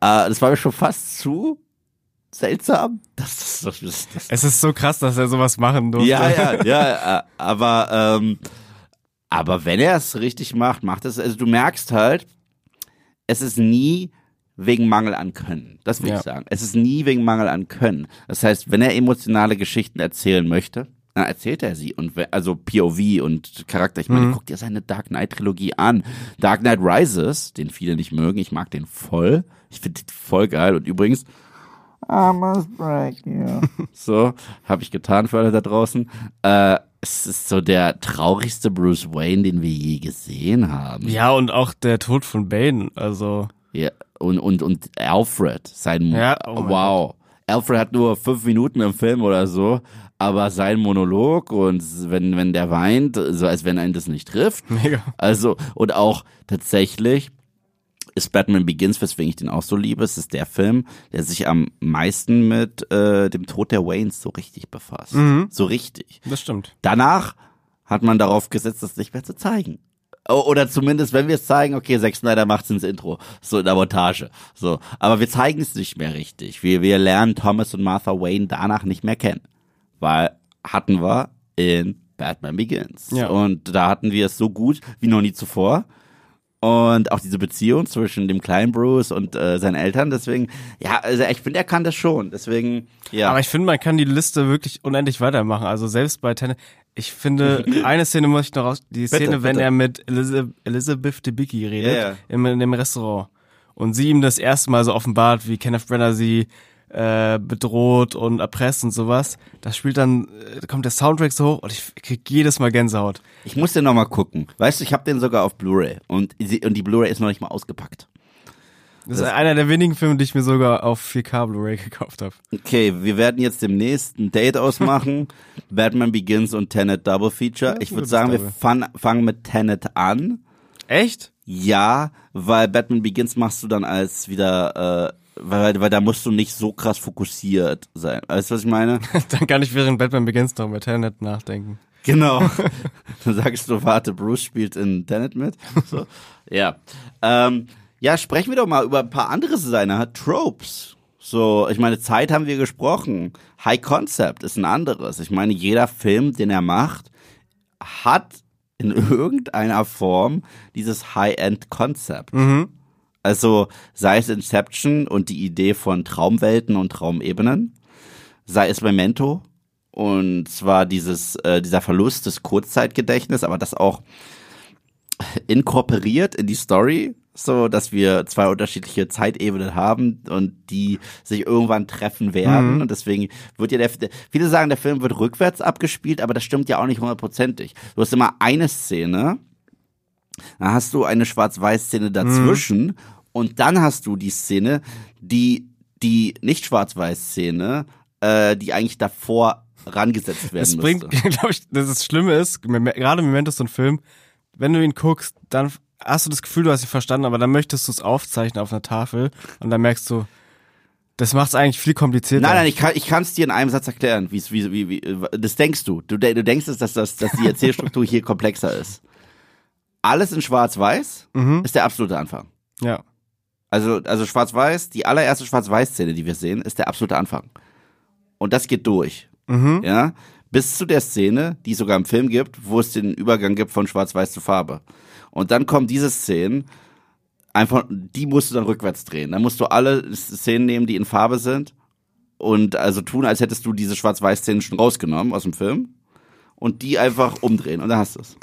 Äh, das war mir schon fast zu seltsam. Das, das, das, das, Es ist so krass, dass er sowas machen durfte. ja, ja, ja, aber, ähm, aber wenn er es richtig macht, macht es, also du merkst halt, es ist nie wegen Mangel an Können. Das will Ja. ich sagen. Es ist nie wegen Mangel an Können. Das heißt, wenn er emotionale Geschichten erzählen möchte, dann erzählt er sie. Und also POV und Charakter. Ich meine, guck dir seine Dark Knight Trilogie an. Dark Knight Rises, den viele nicht mögen, ich mag den voll. Ich finde den voll geil. Und übrigens, I must break you. So, habe ich getan für alle da draußen. Äh, es ist so der traurigste Bruce Wayne, den wir je gesehen haben. Ja, und auch der Tod von Bane, also. Ja, und, und, und Alfred, sein, Ja, oh wow. Alfred hat nur fünf Minuten im Film oder so, aber sein Monolog und wenn, wenn der weint, so als wenn einen das nicht trifft. Mega. Also, und auch tatsächlich ist Batman Begins, weswegen ich den auch so liebe, es ist der Film, der sich am meisten mit äh, dem Tod der Waynes so richtig befasst. So richtig. Das stimmt. Danach hat man darauf gesetzt, das nicht mehr zu zeigen. Oder zumindest, wenn wir es zeigen, okay, Zack Snyder macht's ins Intro, so in der Montage. So, aber wir zeigen es nicht mehr richtig. Wir, wir lernen Thomas und Martha Wayne danach nicht mehr kennen. Weil hatten wir in Batman Begins. Ja. Und da hatten wir es so gut wie noch nie zuvor. Und auch diese Beziehung zwischen dem kleinen Bruce und äh, seinen Eltern. Deswegen, ja, also ich finde, er kann das schon. Deswegen, ja. Aber ich finde, man kann die Liste wirklich unendlich weitermachen. Also selbst bei Tenet. Ich finde, eine Szene muss ich noch raus. Die Szene, wenn bitte. er mit Elizabeth, Elizabeth Debicki redet, Ja, ja. Im, in dem Restaurant. Und sie ihm das erste Mal so offenbart, wie Kenneth Brenner sie äh, bedroht und erpresst und sowas. Das spielt dann, äh, da kommt der Soundtrack so hoch und ich krieg jedes Mal Gänsehaut. Ich muss den noch mal gucken. Weißt du, ich habe den sogar auf Blu-ray und, und die Blu-ray ist noch nicht mal ausgepackt. Das, ist einer der wenigen Filme, die ich mir sogar auf 4K Blu-ray gekauft habe. Okay, wir werden jetzt demnächst ein Date ausmachen. Batman Begins und Tenet Double Feature. Ja, ich würde sagen, wir Double. fan- fangen mit Tenet an. Echt? Ja, weil Batman Begins machst du dann als wieder, äh, weil, weil da musst du nicht so krass fokussiert sein. Weißt du, was ich meine? Dann kann ich während Batman Begins noch über Tenet nachdenken. Genau. Dann sagst du, warte, Bruce spielt in Tenet mit. So. Ja. Ähm, ja, sprechen wir doch mal über ein paar andere seiner Tropes. So, ich meine, Zeit haben wir gesprochen. High Concept ist ein anderes. Ich meine, jeder Film, den er macht, hat in irgendeiner Form dieses High-End-Concept. Mhm. Also sei es Inception und die Idee von Traumwelten und Traumebenen, sei es Memento und zwar dieses äh, dieser Verlust des Kurzzeitgedächtnisses, aber das auch inkorporiert in die Story, so dass wir zwei unterschiedliche Zeitebenen haben und die sich irgendwann treffen werden. Mhm. Und deswegen wird ja der, viele sagen, der Film wird rückwärts abgespielt, aber das stimmt ja auch nicht hundertprozentig. Du hast immer eine Szene, dann hast du eine Schwarz-Weiß-Szene dazwischen und dann hast du die Szene, die die nicht Schwarz-Weiß-Szene, äh, die eigentlich davor rangesetzt werden Es bringt, müsste. glaube ich, das Schlimme ist, gerade im Moment ist so ein Film, wenn du ihn guckst, dann hast du das Gefühl, du hast ihn verstanden, aber dann möchtest du es aufzeichnen auf einer Tafel und dann merkst du, das macht es eigentlich viel komplizierter. Nein, nein, ich kann ich kann's dir in einem Satz erklären, wie's, wie, wie, wie, das denkst du. Du, du denkst, dass, dass, dass die Erzählstruktur hier komplexer ist. Alles in Schwarz-Weiß Mhm. ist der absolute Anfang. Ja. Also, also Schwarz-Weiß, die allererste Schwarz-Weiß-Szene, die wir sehen, ist der absolute Anfang. Und das geht durch. Mhm. Ja. Bis zu der Szene, die es sogar im Film gibt, wo es den Übergang gibt von Schwarz-Weiß zu Farbe. Und dann kommen diese Szenen, einfach, die musst du dann rückwärts drehen. Dann musst du alle Szenen nehmen, die in Farbe sind und also tun, als hättest du diese Schwarz-Weiß-Szenen schon rausgenommen aus dem Film und die einfach umdrehen und dann hast du es.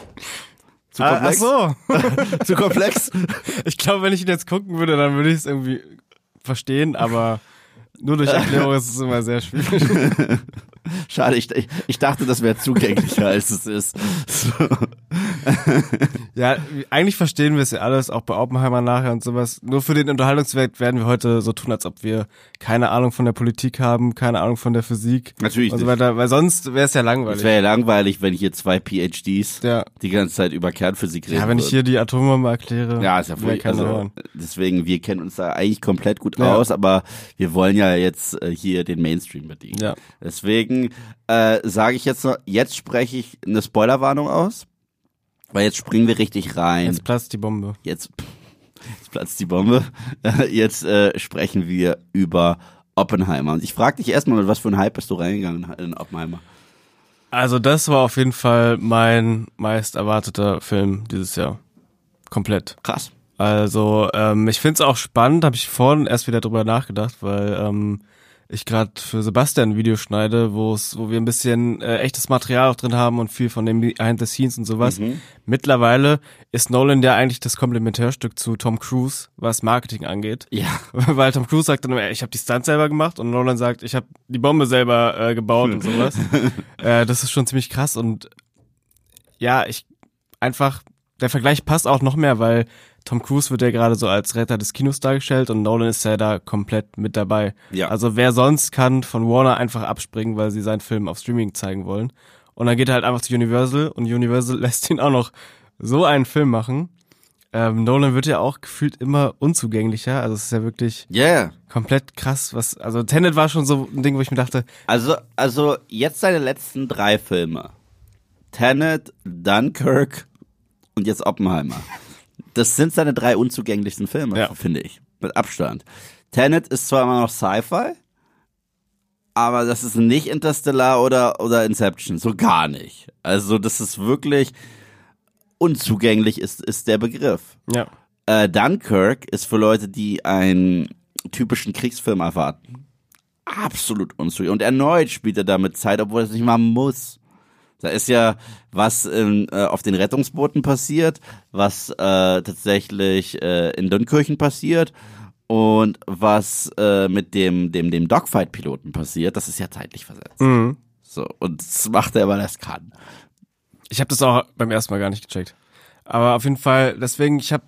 Zu Ah, ach komplex? so. Zu komplex? Ich glaube, wenn ich ihn jetzt gucken würde, dann würde ich es irgendwie verstehen, aber nur durch Erklärung ist es immer sehr schwierig. Schade, ich, ich, dachte, das wäre zugänglicher, als es ist. So. Ja, eigentlich verstehen wir es ja alles, auch bei Oppenheimer nachher und sowas. Nur für den Unterhaltungswert werden wir heute so tun, als ob wir keine Ahnung von der Politik haben, keine Ahnung von der Physik Natürlich und so nicht. weiter, weil sonst wäre es ja Es langweilig. wäre ja langweilig, wenn hier zwei PhDs Ja. die ganze Zeit über Kernphysik reden ja, wenn ich hier die Atombombe erkläre, Ja, ist ja keiner also, hören. deswegen, wir kennen uns da eigentlich komplett gut Ja. aus, aber wir wollen ja jetzt äh, hier den Mainstream bedienen. Ja. Deswegen äh, sage ich jetzt noch, jetzt spreche ich eine Spoilerwarnung aus, weil jetzt springen wir richtig rein. Jetzt platzt die Bombe. Jetzt, jetzt platzt die Bombe. Jetzt äh, sprechen wir über Oppenheimer. Und ich frage dich erstmal, mit was für ein Hype bist du reingegangen in Oppenheimer? Also das war auf jeden Fall mein meist erwarteter Film dieses Jahr. Komplett. Krass. Also ähm, ich find's auch spannend, habe ich vorhin erst wieder drüber nachgedacht, weil ähm, ich gerade für Sebastian ein Video schneide, wo es, wo wir ein bisschen äh, echtes Material auch drin haben und viel von dem Behind the Scenes und sowas. Mittlerweile ist Nolan ja eigentlich das Komplementärstück zu Tom Cruise, was Marketing angeht. Ja. Weil Tom Cruise sagt dann immer, ich habe die Stunts selber gemacht und Nolan sagt, ich habe die Bombe selber äh, gebaut und sowas. äh, das ist schon ziemlich krass und ja, ich einfach, der Vergleich passt auch noch mehr, weil Tom Cruise wird ja gerade so als Retter des Kinos dargestellt und Nolan ist ja da komplett mit dabei. Ja. Also wer sonst kann von Warner einfach abspringen, weil sie seinen Film auf Streaming zeigen wollen. Und dann geht er halt einfach zu Universal und Universal lässt ihn auch noch so einen Film machen. Ähm, Nolan wird ja auch gefühlt immer unzugänglicher. Also es ist ja wirklich Yeah. komplett krass, was. Also Tenet war schon so ein Ding, wo ich mir dachte, Also, also jetzt seine letzten drei Filme. Tenet, Dunkirk und jetzt Oppenheimer. Das sind seine drei unzugänglichsten Filme, Ja. finde ich. Mit Abstand. Tenet ist zwar immer noch Sci-Fi, aber das ist nicht Interstellar oder, oder Inception. So gar nicht. Also, das ist wirklich unzugänglich ist, ist der Begriff. ja, Äh, Dunkirk ist für Leute, die einen typischen Kriegsfilm erwarten. Absolut unzugänglich. Und erneut spielt er damit Zeit, obwohl er es nicht mal muss. Da ist ja was in, äh, auf den Rettungsbooten passiert, was äh, tatsächlich äh, in Dunkirchen passiert und was äh, mit dem dem dem Dogfight-Piloten passiert. Das ist ja zeitlich versetzt. mhm. So und das macht er, weil er es kann. Ich habe das auch beim ersten Mal gar nicht gecheckt. Aber auf jeden Fall, deswegen, ich habe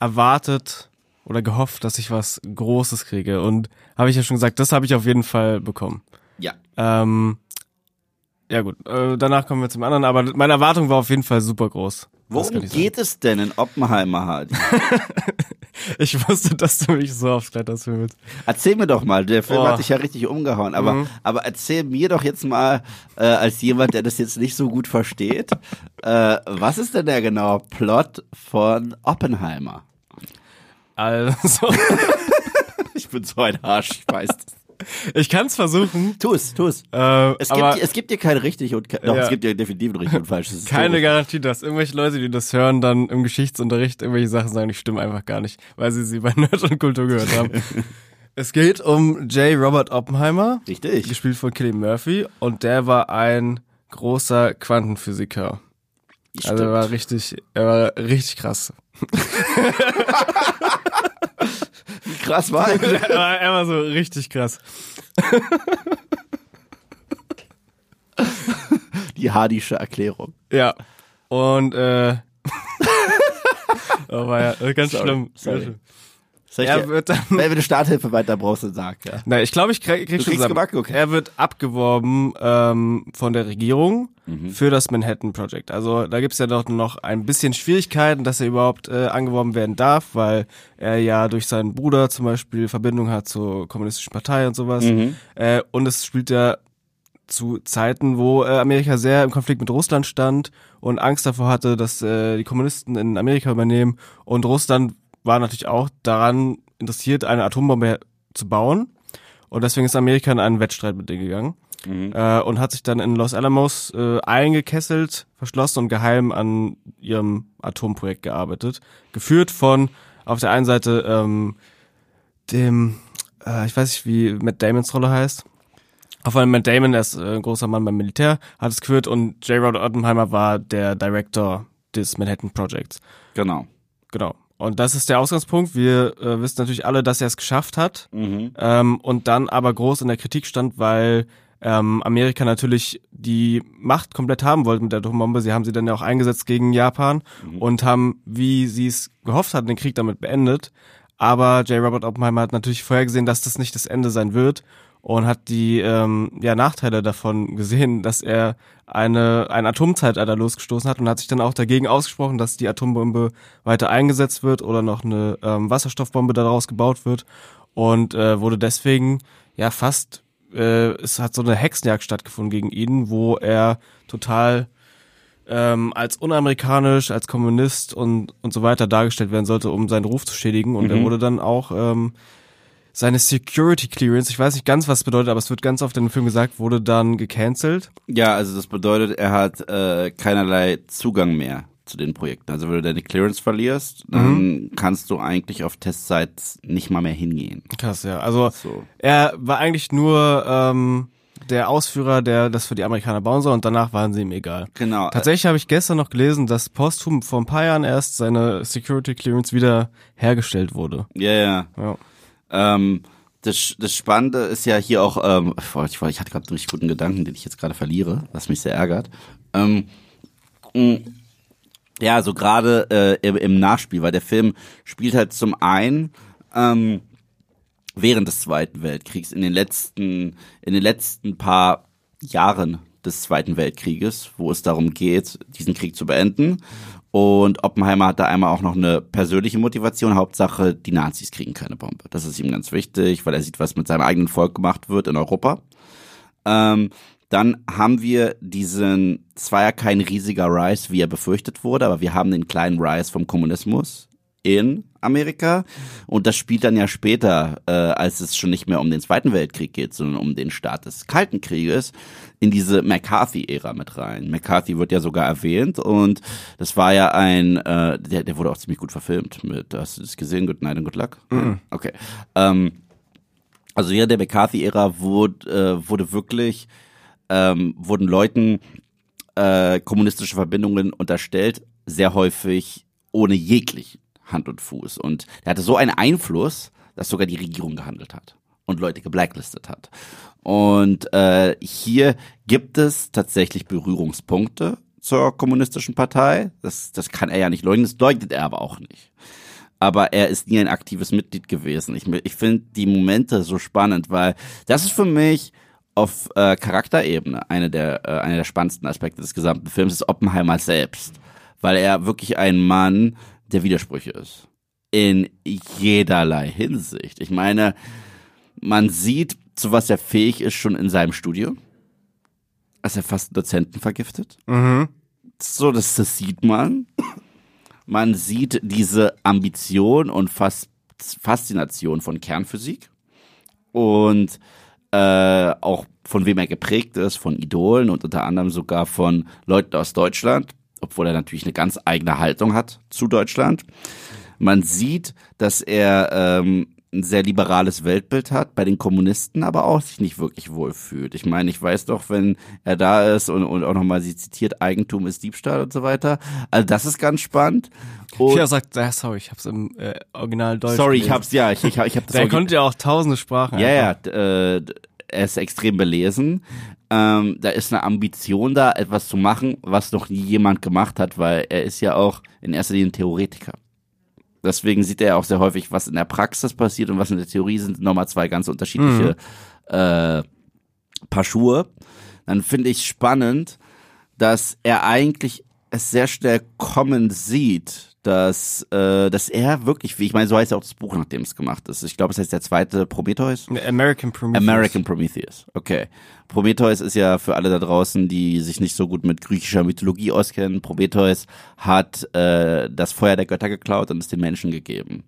erwartet oder gehofft, dass ich was Großes kriege. Und habe ich ja schon gesagt, das habe ich auf jeden Fall bekommen. Ja. Ähm, ja gut, äh, danach kommen wir zum anderen, aber meine Erwartung war auf jeden Fall super groß. Worum geht es denn in Oppenheimer halt? Ich wusste, dass du mich so aufs Kletters führen willst. Erzähl mir doch mal, der Film Oh. hat dich ja richtig umgehauen, aber, Mhm. aber erzähl mir doch jetzt mal, äh, als jemand, der das jetzt nicht so gut versteht, äh, was ist denn der genaue Plot von Oppenheimer? Also, Ich bin so ein Arsch, ich weiß das. Ich kann es versuchen. Tu es, tu es. Äh, Es gibt, es gibt dir kein richtig und ke- doch, Ja. es gibt dir definitiv ein richtig und falsch. Keine doof. Garantie, dass irgendwelche Leute, die das hören, dann im Geschichtsunterricht irgendwelche Sachen sagen, die stimmen einfach gar nicht, weil sie sie bei Nerd und Kultur gehört haben. es geht um J. Robert Oppenheimer, Richtig. gespielt von Killian Murphy, und der war ein großer Quantenphysiker. Also er war richtig, er war richtig krass. Wie krass war er? er, war, so richtig krass. Die hardische Erklärung. Ja. Und äh Oh war ja ganz Sorry, schlimm. sorry. Ganz schlimm. Soll Er wird dann Wenn du Starthilfe weiter brauchst, dann sag, ja. Na, ich glaube, ich krieg, krieg Du schon gebacken, okay. Er wird abgeworben ähm, von der Regierung Mhm. für das Manhattan Project. Also da gibt's ja doch noch ein bisschen Schwierigkeiten, dass er überhaupt äh, angeworben werden darf, weil er ja durch seinen Bruder zum Beispiel Verbindung hat zur kommunistischen Partei und sowas. Mhm. Äh, und es spielt ja zu Zeiten, wo äh, Amerika sehr im Konflikt mit Russland stand und Angst davor hatte, dass äh, die Kommunisten in Amerika übernehmen. Und Russland war natürlich auch daran interessiert, eine Atombombe zu bauen. Und deswegen ist Amerika in einen Wettstreit mit denen gegangen äh, und hat sich dann in Los Alamos äh, eingekesselt, verschlossen und geheim an ihrem Atomprojekt gearbeitet. Geführt von auf der einen Seite ähm, dem, äh, ich weiß nicht, wie Matt Damons Rolle heißt. Auf einmal Matt Damon, der ist äh, ein großer Mann beim Militär, hat es geführt und J. Robert Oppenheimer war der Director des Manhattan Projects. Genau. Genau. Und das ist der Ausgangspunkt. Wir äh, wissen natürlich alle, dass er es geschafft hat Mhm. ähm, und dann aber groß in der Kritik stand, weil ähm, Amerika natürlich die Macht komplett haben wollte mit der Atombombe. Sie haben sie dann ja auch eingesetzt gegen Japan und haben, wie sie es gehofft hatten, den Krieg damit beendet. Aber J. Robert Oppenheimer hat natürlich vorhergesehen, dass das nicht das Ende sein wird und hat die ähm, ja, Nachteile davon gesehen, dass er eine ein Atomzeitalter losgestoßen hat und hat sich dann auch dagegen ausgesprochen, dass die Atombombe weiter eingesetzt wird oder noch eine ähm, Wasserstoffbombe daraus gebaut wird. Und äh, wurde deswegen ja fast äh, es hat so eine Hexenjagd stattgefunden gegen ihn, wo er total ähm, als unamerikanisch, als Kommunist und und so weiter dargestellt werden sollte, um seinen Ruf zu schädigen. Und er wurde dann auch ähm, seine Security Clearance, ich weiß nicht ganz, was es bedeutet, aber es wird ganz oft in dem Film gesagt, wurde dann gecancelt. Ja, also das bedeutet, er hat äh, keinerlei Zugang mehr zu den Projekten. Also wenn du deine Clearance verlierst, dann kannst du eigentlich auf Testsites nicht mal mehr hingehen. Krass, ja. Also So. er war eigentlich nur ähm, der Ausführer, der das für die Amerikaner bauen soll und danach waren sie ihm egal. Genau. Tatsächlich habe ich gestern noch gelesen, dass posthum vor ein paar Jahren erst seine Security Clearance wieder hergestellt wurde. Ja, ja. Ja. Ähm, das, das Spannende ist ja hier auch, ähm, ich, ich, hatte gerade einen richtig guten Gedanken, den ich jetzt gerade verliere, was mich sehr ärgert. Ähm, mh, ja, so gerade äh, im, im Nachspiel, weil der Film spielt halt zum einen ähm, während des Zweiten Weltkriegs, in den letzten, in den letzten paar Jahren des Zweiten Weltkrieges, wo es darum geht, diesen Krieg zu beenden. Und Oppenheimer hat da einmal auch noch eine persönliche Motivation. Hauptsache, die Nazis kriegen keine Bombe. Das ist ihm ganz wichtig, weil er sieht, was mit seinem eigenen Volk gemacht wird in Europa. Ähm, dann haben wir diesen, es war ja kein riesiger Rise, wie er befürchtet wurde, aber wir haben den kleinen Rise vom Kommunismus in Amerika. Und das spielt dann ja später, äh, als es schon nicht mehr um den Zweiten Weltkrieg geht, sondern um den Start des Kalten Krieges, in diese McCarthy-Ära mit rein. McCarthy wird ja sogar erwähnt und das war ja ein, äh, der, der wurde auch ziemlich gut verfilmt mit, hast du das gesehen? Good Night and Good Luck? Okay. Ähm, also während der McCarthy-Ära wurde, äh, wurde wirklich, ähm, wurden Leuten äh, kommunistische Verbindungen unterstellt, sehr häufig ohne jeglich Hand und Fuß. Und er hatte so einen Einfluss, dass sogar die Regierung gehandelt hat und Leute geblacklistet hat. Und äh, hier gibt es tatsächlich Berührungspunkte zur kommunistischen Partei. Das, das kann er ja nicht leugnen, das leugnet er aber auch nicht aber er ist nie ein aktives Mitglied gewesen. Ich, ich finde die Momente so spannend, weil das ist für mich auf äh, Charakterebene eine der, äh, einer der spannendsten Aspekte des gesamten Films, ist Oppenheimer selbst. Weil er wirklich ein Mann der Widersprüche ist. In jederlei Hinsicht. Ich meine, man sieht, zu was er fähig ist, schon in seinem Studio. Als er fast einen Dozenten vergiftet. Mhm. So, das, das sieht man. Man sieht diese Ambition und Fas Faszination von Kernphysik. Und äh, auch von wem er geprägt ist, von Idolen und unter anderem sogar von Leuten aus Deutschland, obwohl er natürlich eine ganz eigene Haltung hat zu Deutschland. Man sieht, dass er ähm, ein sehr liberales Weltbild hat, bei den Kommunisten aber auch sich nicht wirklich wohlfühlt. Ich meine, ich weiß doch, wenn er da ist und, und auch nochmal sie zitiert, Eigentum ist Diebstahl und so weiter. Also das ist ganz spannend. Und Pia sagt, ja, sorry, ich hab's im äh, Original Deutsch. sorry, ich gelesen. hab's, ja, ich, ich, ich hab das Der konnte ja auch tausende Sprachen. Ja, ja, einfach. d- äh, er ist extrem belesen. Ähm, da ist eine Ambition da, etwas zu machen, was noch nie jemand gemacht hat, weil er ist ja auch in erster Linie ein Theoretiker. Deswegen sieht er ja auch sehr häufig, was in der Praxis passiert und was in der Theorie sind nochmal zwei ganz unterschiedliche äh, Paar Schuhe. Dann finde ich spannend, dass er eigentlich es sehr schnell kommen sieht, dass, äh, dass er wirklich, wie ich meine, so heißt ja auch das Buch, nachdem es gemacht ist. Ich glaube, es heißt der zweite Prometheus. American Prometheus. American Prometheus. Okay. Prometheus ist ja für alle da draußen, die sich nicht so gut mit griechischer Mythologie auskennen. Prometheus hat äh, das Feuer der Götter geklaut und es den Menschen gegeben.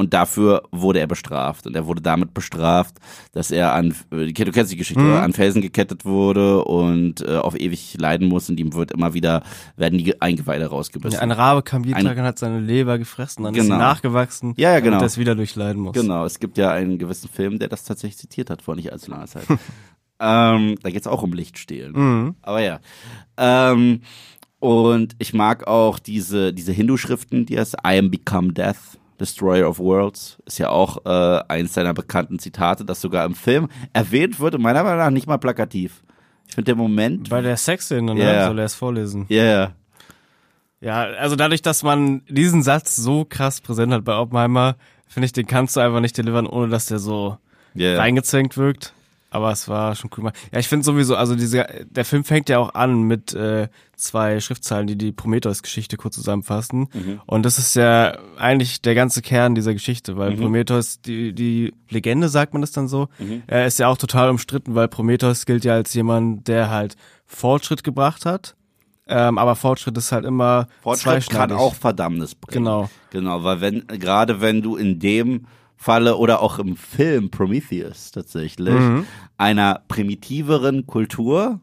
Und dafür wurde er bestraft. Und er wurde damit bestraft, dass er an, äh, du kennst die Geschichte, oder? an Felsen gekettet wurde und äh, auf ewig leiden muss. Und ihm wird immer wieder, werden die Eingeweide rausgebissen. Ja, ein Rabe kam jeden Ein- Tag und hat seine Leber gefressen, dann ist Genau. sie nachgewachsen, Ja, ja, genau. er es wieder durchleiden muss. Genau, es gibt ja einen gewissen Film, der das tatsächlich zitiert hat vor nicht allzu langer Zeit. ähm, da geht's auch um Lichtstehlen. Mhm. Aber ja. Ähm, und ich mag auch diese, diese Hindu-Schriften, die es I am become death, Destroyer of Worlds, ist ja auch äh, eins seiner bekannten Zitate, das sogar im Film erwähnt wird und meiner Meinung nach nicht mal plakativ. Ich finde der Moment. Bei der Sexszene, ne, Ja. soll er es vorlesen. Ja, ja. Ja, also dadurch, dass man diesen Satz so krass präsent hat bei Oppenheimer, finde ich, den kannst du einfach nicht delivern, ohne dass der so ja. reingezwängt wirkt. Aber es war schon cool. Ja, ich finde sowieso, also diese, der Film fängt ja auch an mit äh, zwei Schriftzeilen, die die Prometheus-Geschichte kurz zusammenfassen. Und das ist ja eigentlich der ganze Kern dieser Geschichte, weil Prometheus, die, die Legende, sagt man das dann so, er ist ja auch total umstritten, weil Prometheus gilt ja als jemand, der halt Fortschritt gebracht hat. Ähm, aber Fortschritt ist halt immer Fortschritt kann auch Verdammnis bringen. Genau. Genau, weil wenn, gerade wenn du in dem Falle oder auch im Film Prometheus tatsächlich Mhm. einer primitiveren Kultur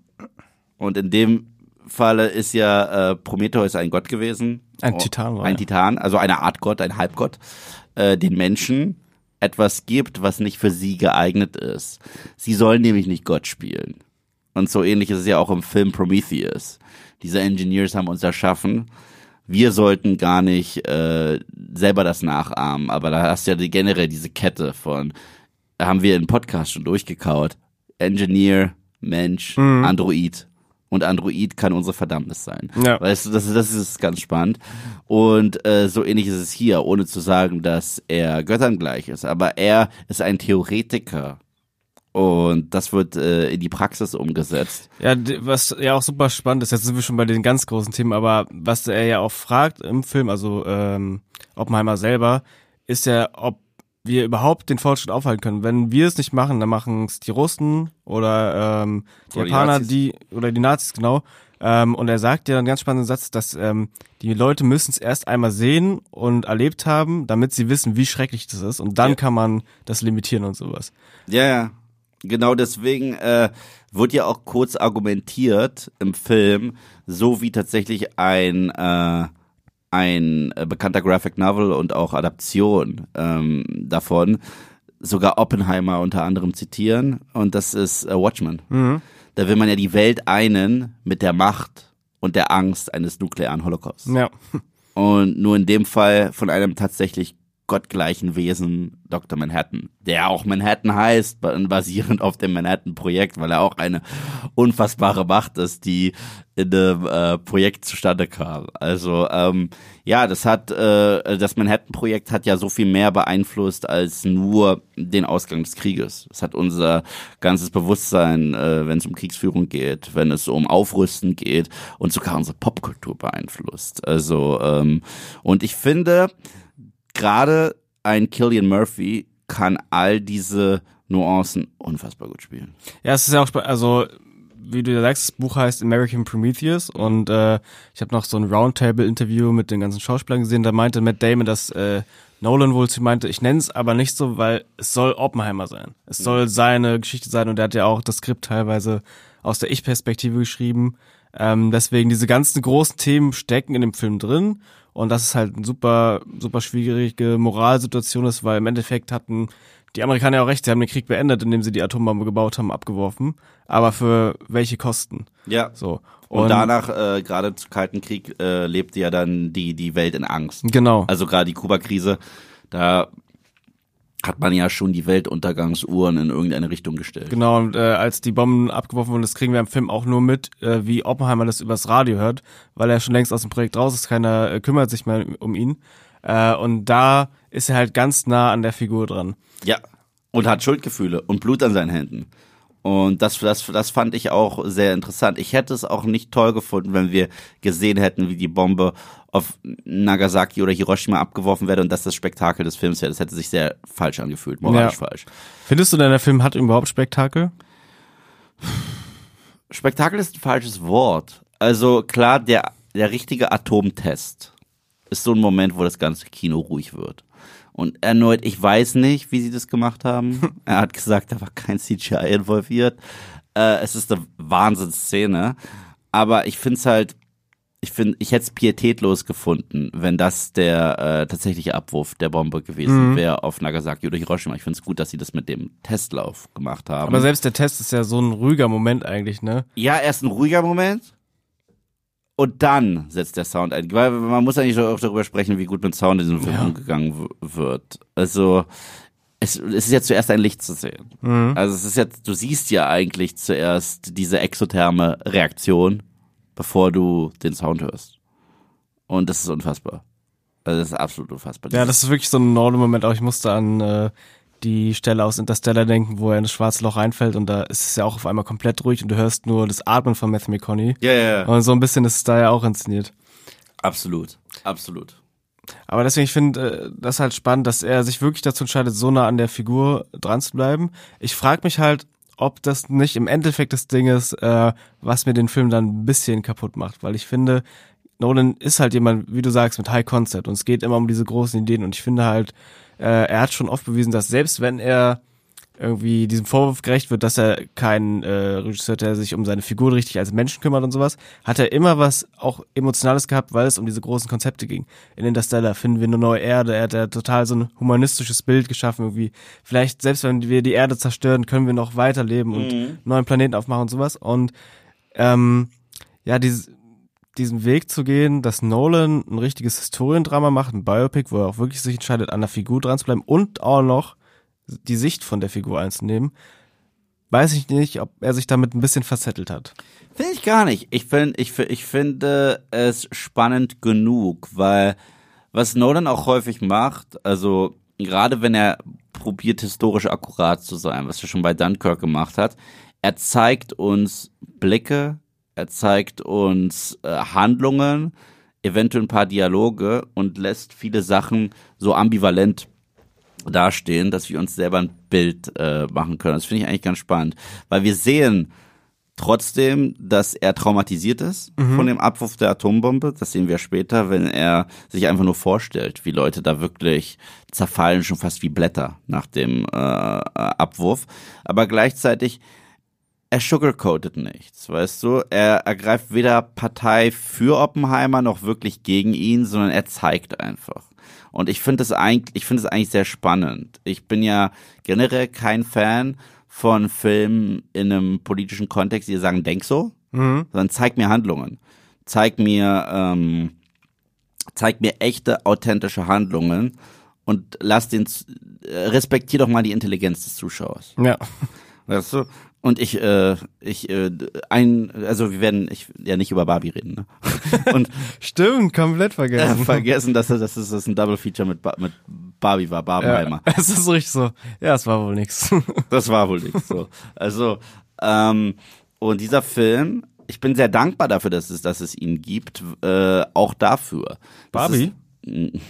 und in dem Falle ist ja äh, Prometheus ein Gott gewesen. Ein Titan war Ein er. Titan, also eine Art Gott, ein Halbgott, äh, den Menschen etwas gibt, was nicht für sie geeignet ist. Sie sollen nämlich nicht Gott spielen. Und so ähnlich ist es ja auch im Film Prometheus. Diese Engineers haben uns erschaffen. Wir sollten gar nicht äh, selber das nachahmen, aber da hast du ja die, generell diese Kette von, haben wir im Podcast schon durchgekaut. Engineer, Mensch, Android. Und Android kann unsere Verdammnis sein. Ja. Weißt du, das, das ist ganz spannend. Und äh, so ähnlich ist es hier, ohne zu sagen, dass er Göttern gleich ist. Aber er ist ein Theoretiker. Und das wird äh, in die Praxis umgesetzt. Ja, was ja auch super spannend ist, jetzt sind wir schon bei den ganz großen Themen, aber was er ja auch fragt im Film, also ähm, Oppenheimer selber, ist ja, ob wir überhaupt den Fortschritt aufhalten können. Wenn wir es nicht machen, dann machen es die Russen oder ähm, die Oder die Japaner, Nazis. die oder die Nazis, genau. Ähm, und er sagt ja einen ganz spannenden Satz, dass ähm, die Leute müssen es erst einmal sehen und erlebt haben, damit sie wissen, wie schrecklich das ist. Und dann Ja. kann man das limitieren und sowas. Ja, ja. Genau deswegen äh, wird ja auch kurz argumentiert im Film, so wie tatsächlich ein äh, ein äh, bekannter Graphic Novel und auch Adaption ähm, davon sogar Oppenheimer unter anderem zitieren und das ist äh, Watchmen. Da will man ja die Welt einen mit der Macht und der Angst eines nuklearen Holocausts. Ja. Und nur in dem Fall von einem tatsächlich gottgleichen Wesen, Dr. Manhattan, der auch Manhattan heißt, ba- basierend auf dem Manhattan-Projekt, weil er auch eine unfassbare Macht ist, die in dem äh, Projekt zustande kam. Also ähm, ja, das hat äh, das Manhattan-Projekt hat ja so viel mehr beeinflusst als nur den Ausgang des Krieges. Es hat unser ganzes Bewusstsein, äh, wenn es um Kriegsführung geht, wenn es um Aufrüsten geht und sogar unsere Popkultur beeinflusst. Also ähm, und ich finde gerade ein Killian Murphy kann all diese Nuancen unfassbar gut spielen. Ja, es ist ja auch. Also, wie du ja sagst, das Buch heißt American Prometheus und äh, ich habe noch so ein Roundtable-Interview mit den ganzen Schauspielern gesehen. Da meinte Matt Damon, dass äh, Nolan wohl zu meinte, ich nenne es aber nicht so, weil es soll Oppenheimer sein. Es soll seine Geschichte sein und er hat ja auch das Skript teilweise aus der Ich-Perspektive geschrieben. Ähm, deswegen diese ganzen großen Themen stecken in dem Film drin und das ist halt eine super, super schwierige Moralsituation ist, weil im Endeffekt hatten die Amerikaner ja auch recht, sie haben den Krieg beendet, indem sie die Atombombe gebaut haben, abgeworfen. Aber für welche Kosten? Ja. So. Und, danach, äh, gerade zu Kalten Krieg, äh, lebte ja dann die, die Welt in Angst. Genau. Also gerade die Kuba-Krise, da hat man ja schon die Weltuntergangsuhren in irgendeine Richtung gestellt. Genau, und äh, als die Bomben abgeworfen wurden, das kriegen wir im Film auch nur mit, äh, wie Oppenheimer das übers Radio hört, weil er schon längst aus dem Projekt raus ist, keiner äh, kümmert sich mehr um ihn. Äh, und da ist er halt ganz nah an der Figur dran. Ja. Und hat Schuldgefühle und Blut an seinen Händen. Und das, das, das fand ich auch sehr interessant. Ich hätte es auch nicht toll gefunden, wenn wir gesehen hätten, wie die Bombe auf Nagasaki oder Hiroshima abgeworfen werde und das das Spektakel des Films wäre. Das hätte sich sehr falsch angefühlt, moralisch Ja. falsch. Findest du denn, der Film hat überhaupt Spektakel? Spektakel ist ein falsches Wort. Also klar, der, der richtige Atomtest ist so ein Moment, wo das ganze Kino ruhig wird. Und erneut, ich weiß nicht, wie sie das gemacht haben. er hat gesagt, da war kein CGI involviert. Äh, es ist eine Wahnsinnsszene. Aber ich finde es halt, ich finde, ich hätte es pietätlos gefunden, wenn das der äh, tatsächliche Abwurf der Bombe gewesen wäre auf Nagasaki oder Hiroshima. Ich finde es gut, dass sie das mit dem Testlauf gemacht haben. Aber selbst der Test ist ja so ein ruhiger Moment eigentlich, ne? Ja, erst ein ruhiger Moment und dann setzt der Sound ein. Weil man muss eigentlich auch darüber sprechen, wie gut mit Sound in diesem Film Ja. umgegangen wird. Also es, es ist ja zuerst ein Licht zu sehen. Also es ist jetzt, du siehst ja eigentlich zuerst diese exotherme Reaktion, bevor du den Sound hörst. Und das ist unfassbar. Also das ist absolut unfassbar. Ja, das ist wirklich so ein Nolan-Moment, auch ich musste an äh, die Stelle aus Interstellar denken, wo er in das schwarze Loch reinfällt und da ist es ja auch auf einmal komplett ruhig und du hörst nur das Atmen von Matthew McConaughey. ja, ja, ja. Und so ein bisschen ist es da ja auch inszeniert. Absolut. Absolut. Aber deswegen, ich finde äh, das halt spannend, dass er sich wirklich dazu entscheidet, so nah an der Figur dran zu bleiben. Ich frage mich halt, ob das nicht im Endeffekt das Ding ist, äh, was mir den Film dann ein bisschen kaputt macht, weil ich finde, Nolan ist halt jemand, wie du sagst, mit High Concept und es geht immer um diese großen Ideen und ich finde halt, äh, er hat schon oft bewiesen, dass selbst wenn er irgendwie diesem Vorwurf gerecht wird, dass er kein äh, Regisseur, der sich um seine Figur richtig als Menschen kümmert und sowas, hat er immer was auch Emotionales gehabt, weil es um diese großen Konzepte ging. In Interstellar finden wir eine neue Erde, er hat ja total so ein humanistisches Bild geschaffen irgendwie. Vielleicht, selbst wenn wir die Erde zerstören, können wir noch weiterleben und einen neuen Planeten aufmachen und sowas. Und ähm, ja, dieses, diesen Weg zu gehen, dass Nolan ein richtiges Historiendrama macht, ein Biopic, wo er auch wirklich sich entscheidet, an der Figur dran zu bleiben und auch noch die Sicht von der Figur einzunehmen, weiß ich nicht, ob er sich damit ein bisschen verzettelt hat. Finde ich gar nicht. Ich finde, ich, ich finde es spannend genug, weil was Nolan auch häufig macht, also gerade wenn er probiert, historisch akkurat zu sein, was er schon bei Dunkirk gemacht hat, er zeigt uns Blicke, er zeigt uns äh, Handlungen, eventuell ein paar Dialoge und lässt viele Sachen so ambivalent dastehen, dass wir uns selber ein Bild äh, machen können. Das finde ich eigentlich ganz spannend, weil wir sehen trotzdem, dass er traumatisiert ist von dem Abwurf der Atombombe. Das sehen wir später, wenn er sich einfach nur vorstellt, wie Leute da wirklich zerfallen, schon fast wie Blätter nach dem äh, Abwurf. Aber gleichzeitig er sugarcoatet nichts, weißt du? Er ergreift weder Partei für Oppenheimer noch wirklich gegen ihn, sondern er zeigt einfach. Und ich finde es eigentlich, ich finde es eigentlich sehr spannend. Ich bin ja generell kein Fan von Filmen in einem politischen Kontext, die sagen, denk so, sondern zeig mir Handlungen. Zeig mir, ähm, zeig mir echte, authentische Handlungen und lass den, äh, respektier doch mal die Intelligenz des Zuschauers. Ja. Weißt du? Und ich, äh, ich, äh, ein, also wir werden ich, ja nicht über Barbie reden, ne? Und Stimmt, komplett äh, vergessen. vergessen, dass das, das, ist, das ein Double Feature mit, Ba- mit Barbie war, Barbenheimer. ja, es ist richtig so. Ja, es war wohl nix. Das war wohl nichts so. Also, ähm, und dieser Film, ich bin sehr dankbar dafür, dass es, dass es ihn gibt, äh, auch dafür. Barbie? Ist,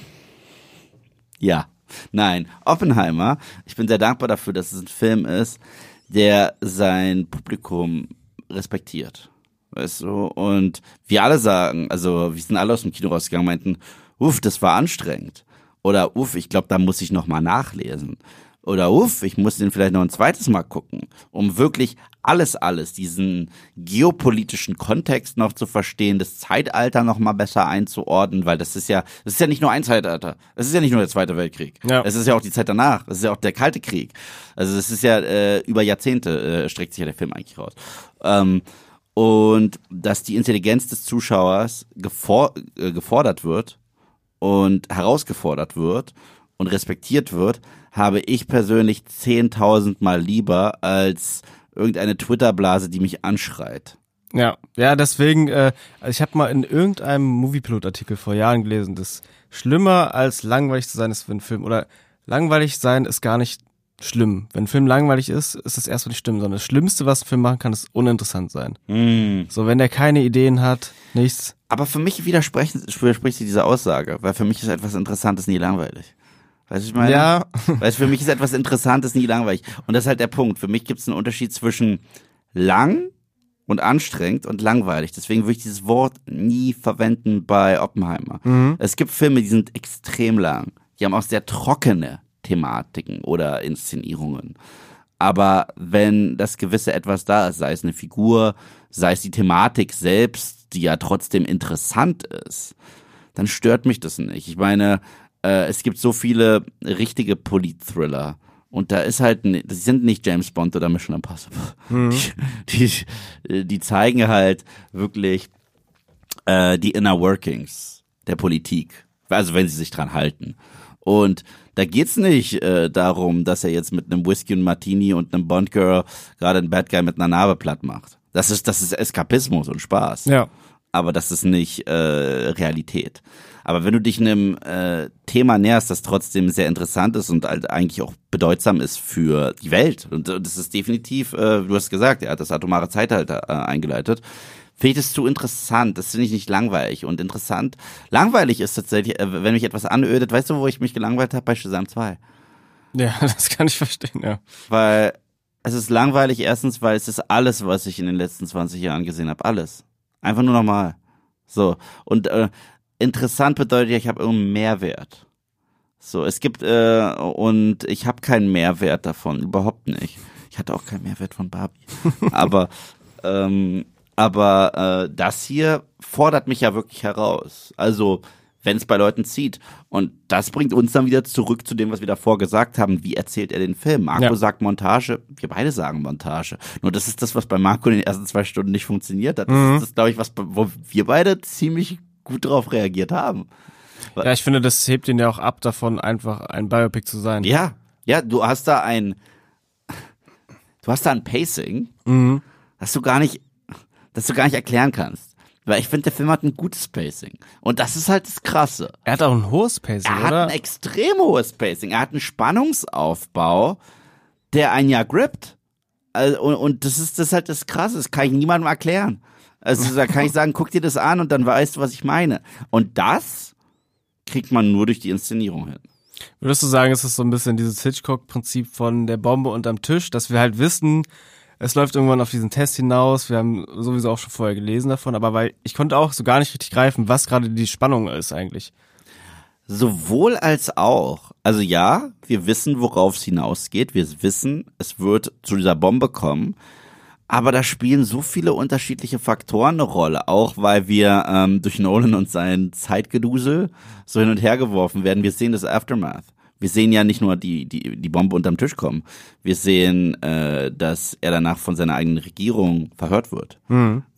ja, nein, Oppenheimer. Ich bin sehr dankbar dafür, dass es ein Film ist, der sein Publikum respektiert. Weißt du? Und wir alle sagen, also wir sind alle aus dem Kino rausgegangen, meinten, uff, das war anstrengend. Oder uff, ich glaube, da muss ich noch mal nachlesen. Oder uff, ich muss den vielleicht noch ein zweites Mal gucken, um wirklich alles, alles, diesen geopolitischen Kontext noch zu verstehen, das Zeitalter noch mal besser einzuordnen, weil das ist ja, das ist ja nicht nur ein Zeitalter. Es ist ja nicht nur der Zweite Weltkrieg. Ja. Es ist ja auch die Zeit danach. Es ist ja auch der Kalte Krieg. Also es ist ja äh, über Jahrzehnte äh, streckt sich ja der Film eigentlich raus. Ähm, und dass die Intelligenz des Zuschauers gefor äh, gefordert wird und herausgefordert wird und respektiert wird, habe ich persönlich 10.000 Mal lieber als irgendeine Twitter-Blase, die mich anschreit. Ja, ja, deswegen, äh, also ich habe mal in irgendeinem Moviepilot-Artikel vor Jahren gelesen, dass schlimmer als langweilig zu sein ist für einen Film oder langweilig sein ist gar nicht schlimm. Wenn ein Film langweilig ist, ist das erstmal nicht schlimm, sondern das Schlimmste, was ein Film machen kann, ist uninteressant sein. Mm. So, wenn der keine Ideen hat, nichts. Aber für mich widersprechen, widerspricht sie diese Aussage, weil für mich ist etwas Interessantes nie langweilig. Weißt du, ich meine? Ja, Weil für mich ist etwas Interessantes nie langweilig. Und das ist halt der Punkt. Für mich gibt es einen Unterschied zwischen lang und anstrengend und langweilig. Deswegen würde ich dieses Wort nie verwenden bei Oppenheimer. Es gibt Filme, die sind extrem lang. Die haben auch sehr trockene Thematiken oder Inszenierungen. Aber wenn das gewisse etwas da ist, sei es eine Figur, sei es die Thematik selbst, die ja trotzdem interessant ist, dann stört mich das nicht. Ich meine, äh, es gibt so viele richtige Polit-Thriller. Und da ist halt, das sind nicht James Bond oder Mission Impossible. Die, die, die zeigen halt wirklich äh, die Inner Workings der Politik. Also wenn sie sich dran halten. Und da geht's nicht äh, darum, dass er jetzt mit einem Whisky und Martini und einem Bond-Girl gerade einen Bad Guy mit einer Narbe platt macht. Das ist, das ist Eskapismus und Spaß ja. aber das ist nicht äh, Realität. Aber wenn du dich einem äh, Thema näherst, das trotzdem sehr interessant ist und halt eigentlich auch bedeutsam ist für die Welt, und äh, das ist definitiv, äh, du hast gesagt, er hat das atomare Zeitalter äh, eingeleitet, finde ich das zu interessant. Das finde ich nicht langweilig und interessant. Langweilig ist tatsächlich, äh, wenn mich etwas anödet, weißt du, wo ich mich gelangweilt habe? Bei Shazam 2. Ja, das kann ich verstehen, ja. Weil es ist langweilig erstens, weil es ist alles, was ich in den letzten 20 Jahren gesehen habe. Alles. Einfach nur normal. So. Und äh, interessant bedeutet ja, ich habe irgendeinen Mehrwert. So, es gibt, äh, und ich habe keinen Mehrwert davon, überhaupt nicht. Ich hatte auch keinen Mehrwert von Barbie. aber, ähm, aber äh, das hier fordert mich ja wirklich heraus. Also, wenn es bei Leuten zieht. Und das bringt uns dann wieder zurück zu dem, was wir davor gesagt haben. Wie erzählt er den Film? Marco Ja. sagt Montage, wir beide sagen Montage. Nur das ist das, was bei Marco in den ersten zwei Stunden nicht funktioniert hat. Das Mhm. ist das, glaube ich, was, wo wir beide ziemlich gut drauf reagiert haben. Ja, ich finde, das hebt ihn ja auch ab davon, einfach ein Biopic zu sein. Ja, ja, du hast da ein, du hast da ein Pacing, Mhm. das du gar nicht, das du gar nicht erklären kannst. Weil ich finde, der Film hat ein gutes Pacing. Und das ist halt das Krasse. Er hat auch ein hohes Pacing, Er hat oder? ein extrem hohes Pacing. Er hat einen Spannungsaufbau, der einen ja grippt. Und, und das ist das ist halt das Krasse. Das kann ich niemandem erklären. Also da kann ich sagen, guck dir das an und dann weißt du, was ich meine. Und das kriegt man nur durch die Inszenierung hin. Würdest du sagen, es ist so ein bisschen dieses Hitchcock-Prinzip von der Bombe unterm Tisch, dass wir halt wissen, es läuft irgendwann auf diesen Test hinaus. Wir haben sowieso auch schon vorher gelesen davon, aber weil ich konnte auch so gar nicht richtig greifen, was gerade die Spannung ist eigentlich. Sowohl als auch. Also ja, wir wissen, worauf es hinausgeht. Wir wissen, es wird zu dieser Bombe kommen. Aber da spielen so viele unterschiedliche Faktoren eine Rolle, auch weil wir ähm, durch Nolan und sein Zeitgedusel so hin und her geworfen werden. Wir sehen das Aftermath. Wir sehen ja nicht nur die, die, die Bombe unterm Tisch kommen. Wir sehen, äh, dass er danach von seiner eigenen Regierung verhört wird.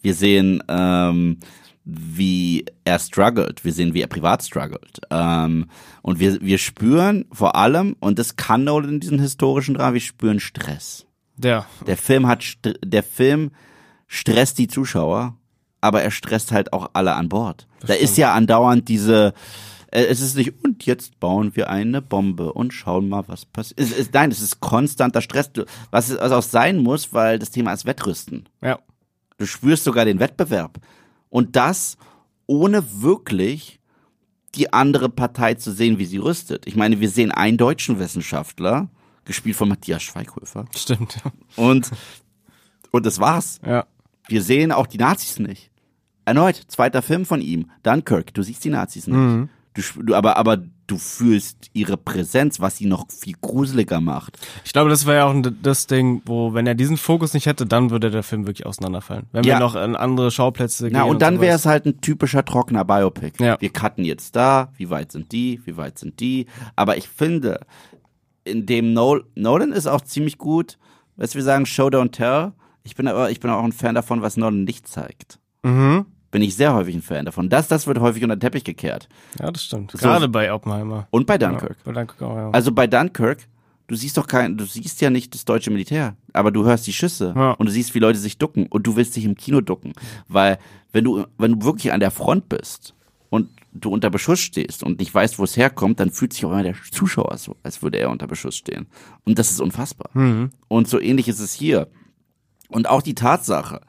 Wir sehen, ähm, wie er struggelt. Wir sehen, wie er privat struggelt. Ähm, und wir, wir spüren vor allem, und das kann Nolan in diesen historischen Dramen, wir spüren Stress. Ja, Der Film hat, der Film stresst die Zuschauer, aber er stresst halt auch alle an Bord. da ist ja andauernd diese, äh, es ist nicht, und jetzt bauen wir eine Bombe und schauen mal, was passiert. Es ist, nein, es ist konstanter Stress, was es auch sein muss, weil das Thema ist Wettrüsten. ja. Du spürst sogar den Wettbewerb. Und das ohne wirklich die andere Partei zu sehen, wie sie rüstet. Ich meine, wir sehen einen deutschen Wissenschaftler, gespielt von Matthias Schweighöfer. Stimmt. Und, und das war's. Ja. Wir sehen auch die Nazis nicht. Erneut, zweiter Film von ihm, Dunkirk, du siehst die Nazis nicht. Du, sp- du, aber, aber du fühlst ihre Präsenz, was sie noch viel gruseliger macht. Ich glaube, das wäre ja auch das Ding, wo, wenn er diesen Fokus nicht hätte, dann würde der Film wirklich auseinanderfallen. Wenn Ja. wir noch an andere Schauplätze Na, gehen. und dann wäre es halt ein typischer trockener Biopic. Ja. Wir cutten jetzt da, wie weit sind die, wie weit sind die. Aber ich finde, in dem Nol Nolan ist auch ziemlich gut, was wir sagen, Show Don't Tell. Ich bin aber, ich bin auch ein Fan davon, was Nolan nicht zeigt. Mhm. Bin ich sehr häufig ein Fan davon. Das, das wird häufig unter den Teppich gekehrt. Ja, das stimmt. Gerade bei Oppenheimer. Und bei Dunkirk. Ja, bei Dunkirk auch, ja. Also bei Dunkirk, du siehst doch kein, du siehst ja nicht das deutsche Militär, aber du hörst die Schüsse Ja. und du siehst, wie Leute sich ducken und du willst dich im Kino ducken, weil wenn du, wenn du wirklich an der Front bist und du unter Beschuss stehst und nicht weißt, wo es herkommt, dann fühlt sich auch immer der Zuschauer so, als würde er unter Beschuss stehen. Und das ist unfassbar. Und so ähnlich ist es hier. Und auch die Tatsache,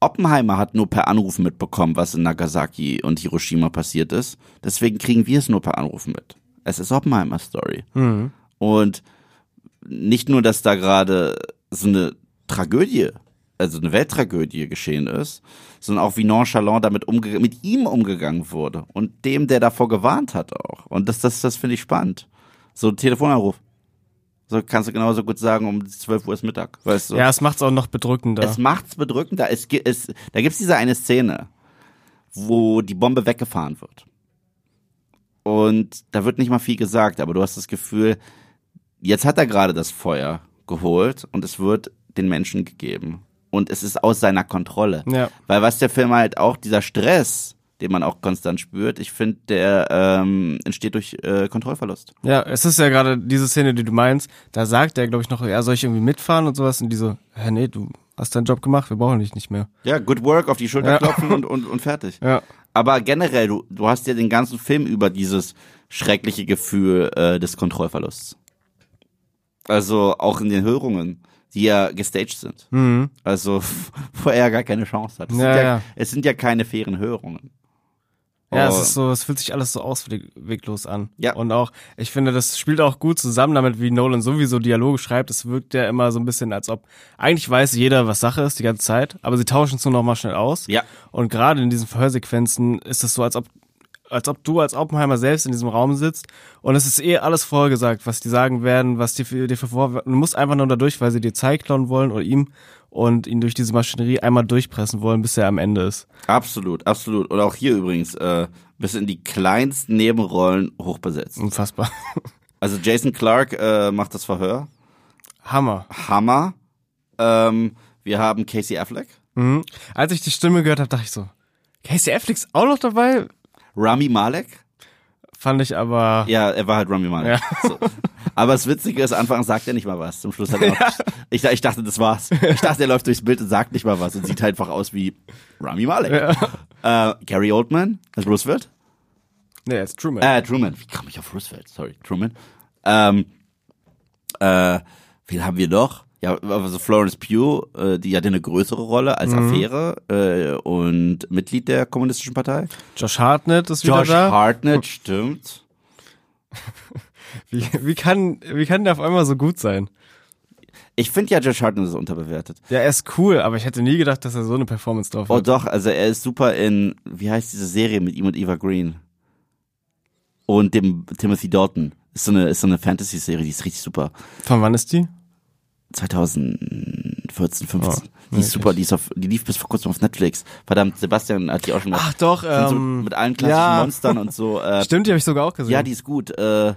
Oppenheimer hat nur per Anruf mitbekommen, was in Nagasaki und Hiroshima passiert ist. Deswegen kriegen wir es nur per Anruf mit. Es ist Oppenheimers Story. Und nicht nur, dass da gerade so eine Tragödie, also eine Welttragödie geschehen ist, sondern auch wie nonchalant damit umge mit ihm umgegangen wurde und dem, der davor gewarnt hat auch. Und das, das, das finde ich spannend. So ein Telefonanruf. So kannst du genauso gut sagen, um 12 Uhr ist Mittag, weißt du? ja, es macht's auch noch bedrückender. Es macht's bedrückender. Es, es, da gibt's diese eine Szene, wo die Bombe weggefahren wird. Und da wird nicht mal viel gesagt, aber du hast das Gefühl, jetzt hat er gerade das Feuer geholt und es wird den Menschen gegeben. Und es ist aus seiner Kontrolle. Ja. Weil was der Film halt auch, dieser Stress, den man auch konstant spürt, ich finde, der ähm, entsteht durch äh, Kontrollverlust. Ja, es ist ja gerade diese Szene, die du meinst, da sagt er, glaube ich, noch, ja, soll ich irgendwie mitfahren und sowas? Und die so, hä, nee, du hast deinen Job gemacht, wir brauchen dich nicht mehr. Ja, good work, auf die Schulter Ja. klopfen und, und, und fertig. Ja. Aber generell, du, du hast ja den ganzen Film über dieses schreckliche Gefühl äh, des Kontrollverlusts. Also auch in den Hörungen, die ja gestaged sind. Mhm. Also wo er gar keine Chance hat. Es, Ja, sind, ja, ja. es sind ja keine fairen Hörungen. Ja, Oh. es ist so, es fühlt sich alles so ausweglos an. Ja. Und auch, ich finde, das spielt auch gut zusammen damit, wie Nolan sowieso Dialoge schreibt. Es wirkt ja immer so ein bisschen, als ob eigentlich weiß jeder, was Sache ist die ganze Zeit, aber sie tauschen es nur noch mal schnell aus. Ja. Und gerade in diesen Verhörsequenzen ist es so, als ob als ob du als Oppenheimer selbst in diesem Raum sitzt und es ist eh alles vorgesagt, was die sagen werden, was die dir vor, du musst einfach nur da durch, weil sie dir Zeit klauen wollen oder ihm und ihn durch diese Maschinerie einmal durchpressen wollen, bis er am Ende ist. Absolut, absolut. Und auch hier übrigens, äh, bis in die kleinsten Nebenrollen hochbesetzt. Unfassbar. Also Jason Clark äh, macht das Verhör. Hammer. Hammer. Ähm, wir haben Casey Affleck. Mhm. Als ich die Stimme gehört habe, dachte ich so, Casey Affleck ist auch noch dabei? Rami Malek. Fand ich aber. Ja, er war halt Rami Malek. So. Aber das Witzige ist, anfangs sagt er nicht mal was. Zum Schluss hat er noch, ich, ich dachte, das war's. Ich dachte, er läuft durchs Bild und sagt nicht mal was und sieht halt einfach aus wie Rami Malek. Äh, Gary Oldman als Roosevelt. Nee, er ist Truman. Äh, Truman. Wie kam ich auf Roosevelt? Sorry, Truman. Ähm, äh, wen haben wir noch? Ja, also Florence Pugh, äh, die hatte eine größere Rolle als Affäre äh, und Mitglied der Kommunistischen Partei. Josh Hartnett ist wieder Josh da. Hartnett, stimmt. Wie, wie, kann, wie kann der auf einmal so gut sein? Ich finde ja, Josh Hartnett ist unterbewertet. Ja, er ist cool, aber ich hätte nie gedacht, dass er so eine Performance drauf Oh hat. doch, also er ist super in, wie heißt diese Serie mit ihm und Eva Green? Und dem Timothy Dalton. Ist so eine, ist so eine Fantasy-Serie, die ist richtig super. Von wann ist die? 2014, 15. Oh, die ist super, die ist auf, die lief bis vor kurzem auf Netflix. Verdammt, Sebastian hat die auch schon mal. Ach doch, sind so ähm, mit allen klassischen ja. Monstern und so. Äh, Stimmt, die habe ich sogar auch gesehen. ja, die ist gut. Äh,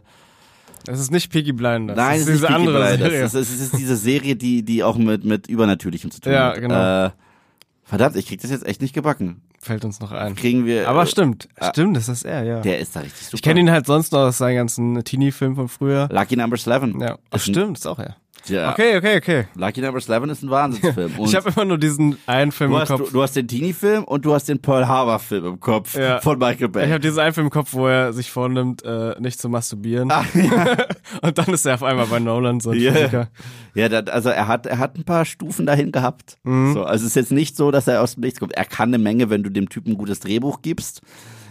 das ist nicht Peaky Blinders. nein, das es ist ist diese andere Blinders. Serie. Es ist, es ist diese Serie, die, die auch mit, mit Übernatürlichem zu tun Ja, hat. genau. Äh, verdammt, ich krieg das jetzt echt nicht gebacken. Fällt uns noch ein. Kriegen wir. Aber äh, stimmt, ah. stimmt, das ist er, ja. Der ist da richtig super. ich kenne ihn halt sonst noch aus seinen ganzen Teenie-Filmen von früher. Lucky Number 11. Ja, Ach, stimmt, ist auch er. Ja. Okay, okay, okay. Lucky Number 11 ist ein Wahnsinnsfilm. Und Ich habe immer nur diesen einen Film im hast, Kopf. du, du hast den Teenie-Film und du hast den Pearl Harbor-Film im Kopf Ja. von Michael Bay. Ich habe diesen einen Film im Kopf, wo er sich vornimmt, äh, nicht zu masturbieren. Ah, ja. Und dann ist er auf einmal bei Nolan so ein Ja. Physiker. Ja, das, also er hat, er hat ein paar Stufen dahin gehabt. Mhm. So, also es ist jetzt nicht so, dass er aus dem Nichts kommt. Er kann eine Menge, wenn du dem Typen ein gutes Drehbuch gibst.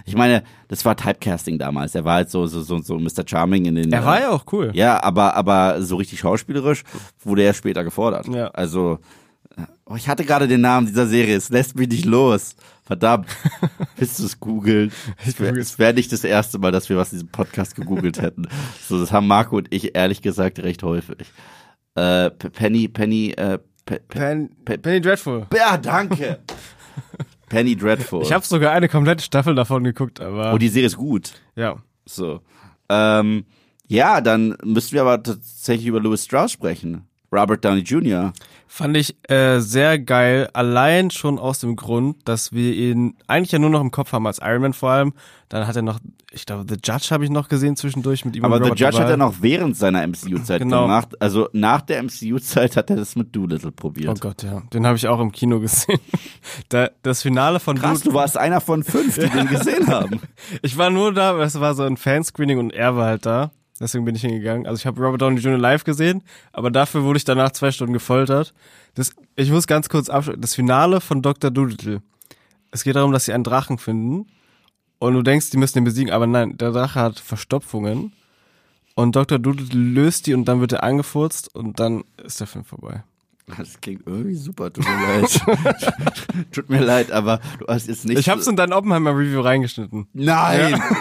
Ich meine, das war Typecasting damals. Er war halt so, so, so, so Mr. Charming in den. Er war ja auch cool. Ja, aber, aber so richtig schauspielerisch wurde er später gefordert. Ja. Also, äh, oh, ich hatte gerade den Namen dieser Serie, es lässt mich nicht los. Verdammt. Willst du es googeln? Es wäre wär nicht das erste Mal, dass wir was in diesem Podcast gegoogelt hätten. So, das haben Marco und ich ehrlich gesagt recht häufig. Äh, Penny, Penny, äh, Pe Pen, Penny Dreadful. Ja, danke. Penny Dreadful. Ich habe sogar eine komplette Staffel davon geguckt, aber. Oh, die Serie ist gut. Ja. So. Ähm, ja, dann müssten wir aber tatsächlich über Louis Strauss sprechen. Robert Downey Jr. Fand ich äh, sehr geil, allein schon aus dem Grund, dass wir ihn eigentlich ja nur noch im Kopf haben als Iron Man vor allem. Dann hat er noch, ich glaube, The Judge habe ich noch gesehen zwischendurch mit ihm. Aber The Judge Duvall. hat er noch während seiner MCU-Zeit Genau. gemacht. Also nach der MCU-Zeit hat er das mit Doolittle probiert. Oh Gott, ja. Den habe ich auch im Kino gesehen. Da, das Finale von Krass, Doolittle- du warst einer von fünf, die den gesehen haben. Ich war nur da, es war so ein Fanscreening und er war halt da. Deswegen bin ich hingegangen. Also ich habe Robert Downey Jr. live gesehen, aber dafür wurde ich danach zwei Stunden gefoltert. Das, ich muss ganz kurz abschließen. Das Finale von Dr. Doolittle. Es geht darum, dass sie einen Drachen finden und du denkst, die müssen ihn besiegen, aber nein, der Drache hat Verstopfungen und Dr. Doolittle löst die und dann wird er angefurzt und dann ist der Film vorbei. Das klingt irgendwie super, tut mir leid. tut mir leid, aber du hast jetzt nicht. Ich habe es in dein Oppenheimer Review reingeschnitten. Nein!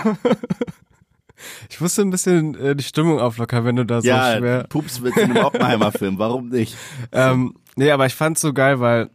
Ich musste ein bisschen äh, die Stimmung auflockern, wenn du da so Ja, schwer Pups mit einem Oppenheimer-Film, warum nicht? Ähm, nee, aber ich fand's so geil, weil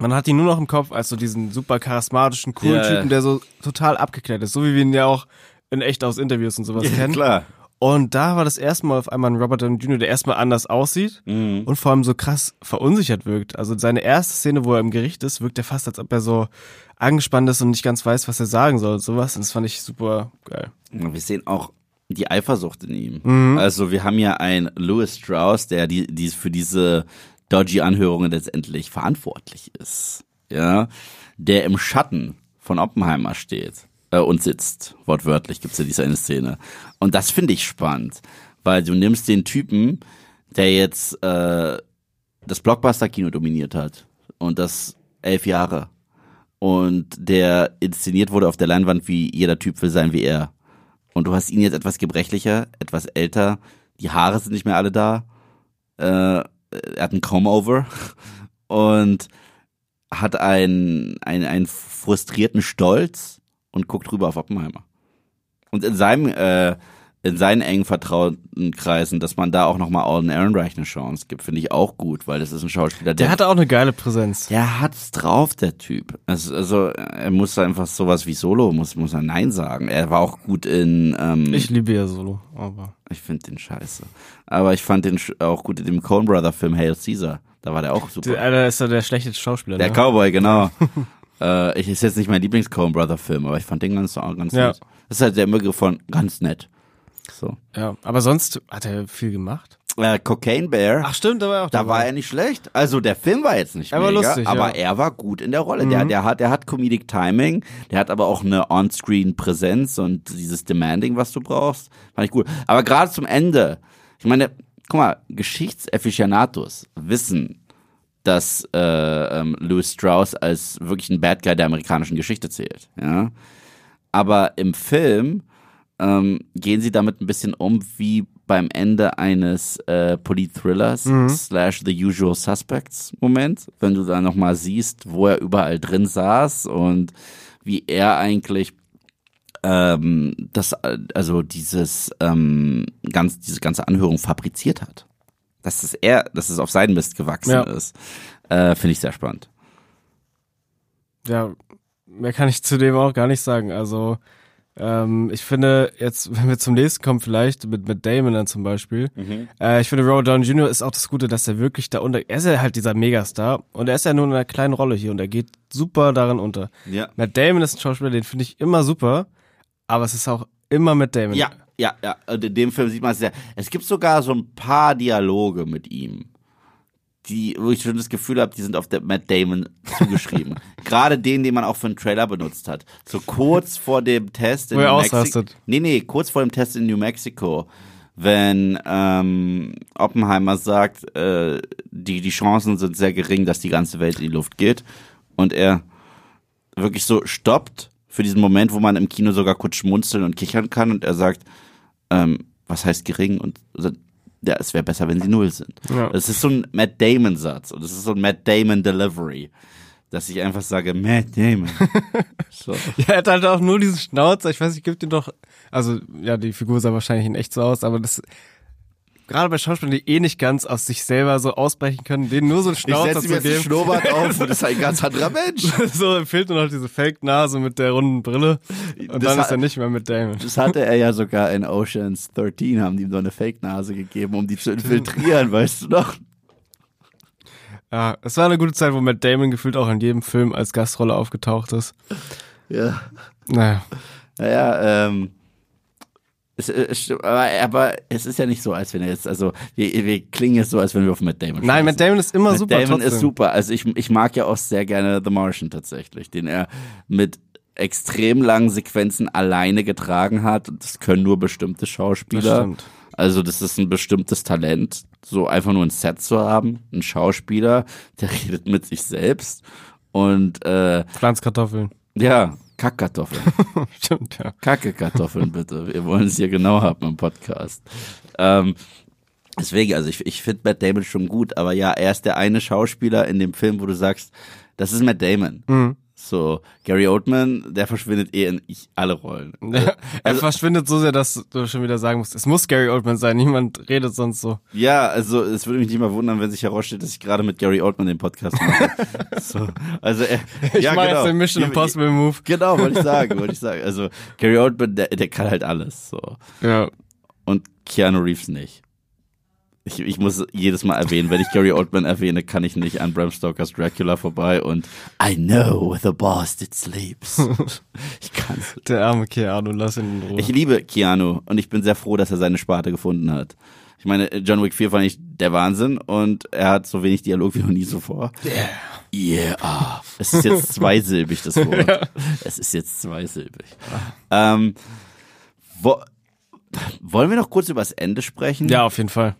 man hat ihn nur noch im Kopf als so diesen super charismatischen, coolen Ja. Typen, der so total abgeklärt ist, so wie wir ihn ja auch in echt aus Interviews und sowas Ja, kennen. klar. Und da war das erste Mal auf einmal ein Robert Downey Jr., der erstmal anders aussieht Mhm. und vor allem so krass verunsichert wirkt. Also seine erste Szene, wo er im Gericht ist, wirkt er fast, als ob er so angespannt ist und nicht ganz weiß, was er sagen soll und sowas. Und das fand ich super geil. Wir sehen auch die Eifersucht in ihm. Also wir haben ja einen Louis Strauss, der die, die für diese dodgy Anhörungen letztendlich verantwortlich ist. Ja, der im Schatten von Oppenheimer steht äh, und sitzt. Wortwörtlich gibt's ja diese eine Szene. Und das finde ich spannend, weil du nimmst den Typen, der jetzt äh, das Blockbuster-Kino dominiert hat und das elf Jahre und der inszeniert wurde auf der Leinwand, wie jeder Typ will sein wie er. Und du hast ihn jetzt etwas gebrechlicher, etwas älter, die Haare sind nicht mehr alle da, äh, er hat einen Comb-Over und hat einen, einen, einen frustrierten Stolz und guckt rüber auf Oppenheimer. Und in seinem, äh, in seinen engen vertrauten Kreisen, dass man da auch nochmal Alden Ehrenreich eine Chance gibt, finde ich auch gut, weil das ist ein Schauspieler, Der hatte auch eine geile Präsenz. der hat's drauf, der Typ. Also, also er muss einfach sowas wie Solo, muss, muss er Nein sagen. Er war auch gut in, ähm, Ich liebe ja Solo, aber. ich finde den scheiße. Aber ich fand den auch gut in dem Coen Brother Film Hail Caesar. Da war der auch super. Der, der ist ja der schlechte Schauspieler. Der ne? Cowboy, genau. äh, ich ist jetzt nicht mein Lieblings Coen Brother Film, aber ich fand den ganz, ganz Ja. nett. Das ist halt der Begriff von ganz nett. So. Ja, aber sonst hat er viel gemacht. Äh, Cocaine Bear. Ach stimmt, da war er auch Da dabei. war er nicht schlecht. Also der Film war jetzt nicht Er war mega, lustig, aber ja. Mhm. er war gut in der Rolle. Der, der hat, der hat Comedic Timing, der hat aber auch eine On-Screen-Präsenz und dieses Demanding, was du brauchst, fand ich gut. Aber gerade zum Ende, ich meine, guck mal, Geschichtsafficionados wissen, dass äh, ähm, Louis Strauss als wirklich ein Bad Guy der amerikanischen Geschichte zählt. Ja, aber im Film ähm, gehen sie damit ein bisschen um wie beim Ende eines äh, Polit-Thrillers slash The Usual Suspects Moment, wenn du da nochmal siehst, wo er überall drin saß und wie er eigentlich ähm, das, also dieses ähm, ganz, diese ganze Anhörung fabriziert hat. Dass es er, dass es auf seinen Mist gewachsen Ja. ist, äh, finde ich sehr spannend. Ja, mehr kann ich zu dem auch gar nicht sagen. Also, ähm, ich finde, jetzt, wenn wir zum nächsten kommen, vielleicht mit, mit Damon dann zum Beispiel, äh, ich finde, Robert Downey Jr. ist auch das Gute, dass er wirklich da unter, er ist ja halt dieser Megastar und er ist ja nur in einer kleinen Rolle hier und er geht super darin unter. Ja. Matt Damon ist ein Schauspieler, den finde ich immer super, aber es ist auch immer Matt Damon. Ja, ja, ja. Und in dem Film sieht man es ja. Es gibt sogar so ein paar Dialoge mit ihm, die, wo ich schon das Gefühl habe, die sind auf Matt Damon zugeschrieben. Gerade den, den man auch für einen Trailer benutzt hat. So kurz vor dem Test in Wo New Mexico. Nee, nee, kurz vor dem Test in New Mexico. Wenn ähm, Oppenheimer sagt, äh, die, die Chancen sind sehr gering, dass die ganze Welt in die Luft geht. Und er wirklich so stoppt für diesen Moment, wo man im Kino sogar kurz schmunzeln und kichern kann und er sagt, ähm, was heißt gering? Und ja, es wäre besser, wenn sie null sind. Ja. Das ist so ein Matt Damon-Satz und das ist so ein Matt Damon-Delivery, dass ich einfach sage, Matt Damon. so. Ja, er hat halt auch nur diesen Schnauzer. Ich weiß nicht, gibt ihm doch, also ja, die Figur sah wahrscheinlich in echt so aus, aber das gerade bei Schauspielern, die eh nicht ganz aus sich selber so ausbrechen können, denen nur so Ich Schnauzer setze zu mir jetzt einen geben. Schnurrbart auf und das ist ein ganz anderer Mensch. so fehlt nur noch diese Fake-Nase mit der runden Brille und Das dann ist er nicht mehr mit Damon. Das hatte er ja sogar in Oceans 13, haben die ihm so eine Fake-Nase gegeben, um die zu infiltrieren, weißt du noch? Ja, es war eine gute Zeit, wo Matt Damon gefühlt auch in jedem Film als Gastrolle aufgetaucht ist. Ja. Naja. Naja, ähm. Es, es, stimmt, aber, aber es ist ja nicht so, als wenn er jetzt, also wir, wir klingen jetzt so, als wenn wir auf Matt Damon Nein. Matt Damon ist immer Matt super Damon trotzdem. ist super. Also ich, ich mag ja auch sehr gerne The Martian tatsächlich, den er mit extrem langen Sequenzen alleine getragen hat. Das können nur bestimmte Das Schauspieler. stimmt. Also das ist ein bestimmtes Talent, so einfach nur ein Set zu haben. Ein Schauspieler, der redet mit sich selbst. Und äh, Pflanzkartoffeln. ja, Kackkartoffeln. Stimmt, ja. Kacke-Kartoffeln bitte. Wir wollen es hier genau haben im Podcast. Ähm, deswegen, also ich, ich finde Matt Damon schon gut, aber ja, er ist der eine Schauspieler in dem Film, wo du sagst, das ist Matt Damon. Mhm. So, Gary Oldman, der verschwindet eh in ich, alle Rollen. er Also- verschwindet so sehr, dass du schon wieder sagen musst, es muss Gary Oldman sein, niemand redet sonst so. Ja, also es würde mich nicht mal wundern, wenn sich herausstellt, dass ich gerade mit Gary Oldman den Podcast mache. so, also er, Ich ja, mache genau. jetzt den Mission Impossible Move. Genau, wollte ich sagen, wollte ich sagen. Also Gary Oldman, der, der kann halt alles. So. Ja. und Keanu Reeves nicht. Ich, ich muss jedes Mal erwähnen, wenn ich Gary Oldman erwähne, kann ich nicht an Bram Stokers Dracula vorbei und I know where the bastard sleeps. Ich kann's. Der arme Keanu, lass ihn in Ruhe. Ich liebe Keanu und ich bin sehr froh, dass er seine Sparte gefunden hat. Ich meine, John Wick 4 fand ich der Wahnsinn und er hat so wenig Dialog wie noch nie zuvor. Yeah. Yeah. Es ist jetzt zweisilbig, das Wort. Es ist jetzt zweisilbig. Ähm, wo, wollen wir noch kurz über das Ende sprechen? ja, auf jeden Fall.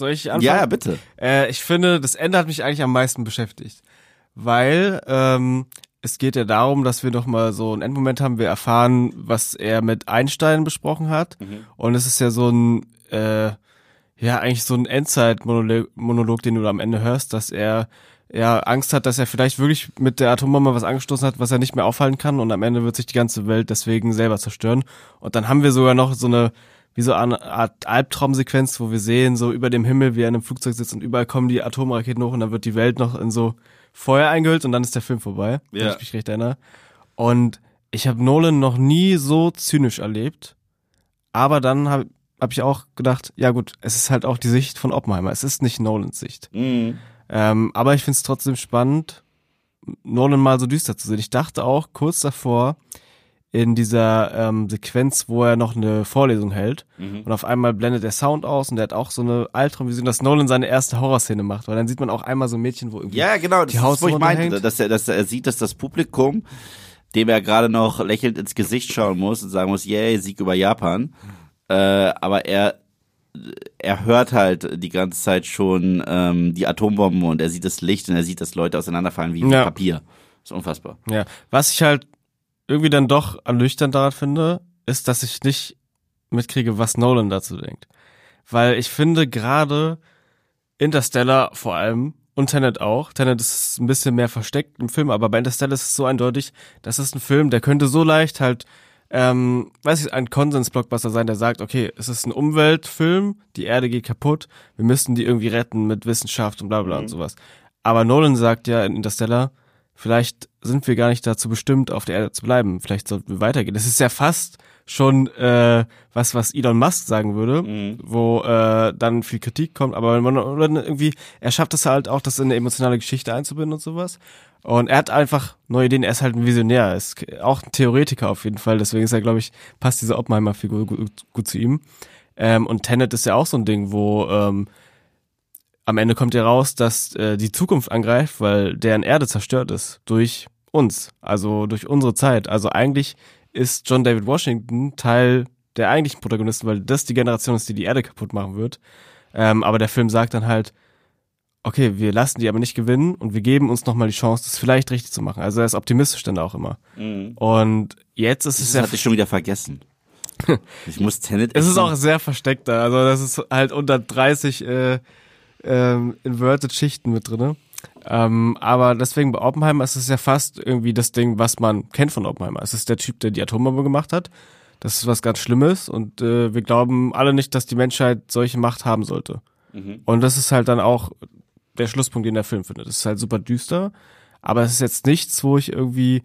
Soll ich anfangen? Ja, ja, bitte. Äh, ich finde, das Ende hat mich eigentlich am meisten beschäftigt. Weil ähm, es geht ja darum, dass wir noch mal so einen Endmoment haben. Wir erfahren, was er mit Einstein besprochen hat. Und es ist ja so ein, äh, ja, eigentlich so ein Endzeit-Monolog, Monolog, den du am Ende hörst, dass er ja Angst hat, dass er vielleicht wirklich mit der Atombombe was angestoßen hat, was er nicht mehr aufhalten kann und am Ende wird sich die ganze Welt deswegen selber zerstören. Und dann haben wir sogar noch so eine, wie so eine Art Albtraumsequenz, wo wir sehen, so über dem Himmel, wie er in einem Flugzeug sitzt und überall kommen die Atomraketen hoch und dann wird die Welt noch in so Feuer eingehüllt und dann ist der Film vorbei, wenn Ja. ich mich recht erinnere. Und ich habe Nolan noch nie so zynisch erlebt, aber dann habe hab ich auch gedacht, ja gut, es ist halt auch die Sicht von Oppenheimer, es ist nicht Nolans Sicht. Mhm. Ähm, aber ich finde es trotzdem spannend, Nolan mal so düster zu sehen. Ich dachte auch kurz davor, in dieser ähm, Sequenz, wo er noch eine Vorlesung hält Mhm. und auf einmal blendet der Sound aus und der hat auch so eine Albtraumvision, dass Nolan seine erste Horrorszene macht, weil dann sieht man auch einmal so ein Mädchen, wo irgendwie Ja, genau, das Die ist, Haus wo ich meinte, dass er, dass er sieht, dass das Publikum, dem er gerade noch lächelnd ins Gesicht schauen muss und sagen muss, yay, Sieg über Japan, äh, aber er er hört halt die ganze Zeit schon ähm, die Atombomben und er sieht das Licht und er sieht, dass Leute auseinanderfallen wie Ja. Papier. ist unfassbar. Ja, was ich halt irgendwie dann doch ernüchternd daran finde, ist, dass ich nicht mitkriege, was Nolan dazu denkt. Weil ich finde gerade Interstellar vor allem und Tenet auch. Tenet ist ein bisschen mehr versteckt im Film, aber bei Interstellar ist es so eindeutig, das ist ein Film, der könnte so leicht halt, ähm, weiß ich, ein Konsens-Blockbuster sein, der sagt, okay, es ist ein Umweltfilm, die Erde geht kaputt, wir müssen die irgendwie retten mit Wissenschaft und bla bla und sowas. Aber Nolan sagt ja in Interstellar, vielleicht sind wir gar nicht dazu bestimmt, auf der Erde zu bleiben. Vielleicht sollten wir weitergehen. Das ist ja fast schon äh, was, was Elon Musk sagen würde, Mhm. wo äh, dann viel Kritik kommt. Aber man oder irgendwie, er schafft es halt auch, das in eine emotionale Geschichte einzubinden und sowas. Und er hat einfach neue Ideen. Er ist halt ein Visionär, er ist auch ein Theoretiker auf jeden Fall. Deswegen ist er, glaube ich, passt diese Oppenheimer-Figur gut, gut zu ihm. Ähm, und Tenet ist ja auch so ein Ding, wo ähm, am Ende kommt ja raus, dass äh, die Zukunft angreift, weil deren Erde zerstört ist durch uns, also durch unsere Zeit. Also eigentlich ist John David Washington Teil der eigentlichen Protagonisten, weil das die Generation ist, die die Erde kaputt machen wird. Ähm, aber der Film sagt dann halt, okay, wir lassen die aber nicht gewinnen und wir geben uns nochmal die Chance, das vielleicht richtig zu machen. Also er ist optimistisch dann auch immer. Mhm. Und jetzt ist es Das ja hatte ich schon wieder vergessen. Ich muss Tenet Es ist auch sehr versteckter. Also das ist halt unter 30 äh, ähm, inverted Schichten mit drinne. Ähm, aber deswegen bei Oppenheimer ist es ja fast irgendwie das Ding, was man kennt von Oppenheimer. Es ist der Typ, der die Atombombe gemacht hat. Das ist was ganz Schlimmes und äh, wir glauben alle nicht, dass die Menschheit solche Macht haben sollte. Und das ist halt dann auch der Schlusspunkt, den der Film findet. Es ist halt super düster, aber es ist jetzt nichts, wo ich irgendwie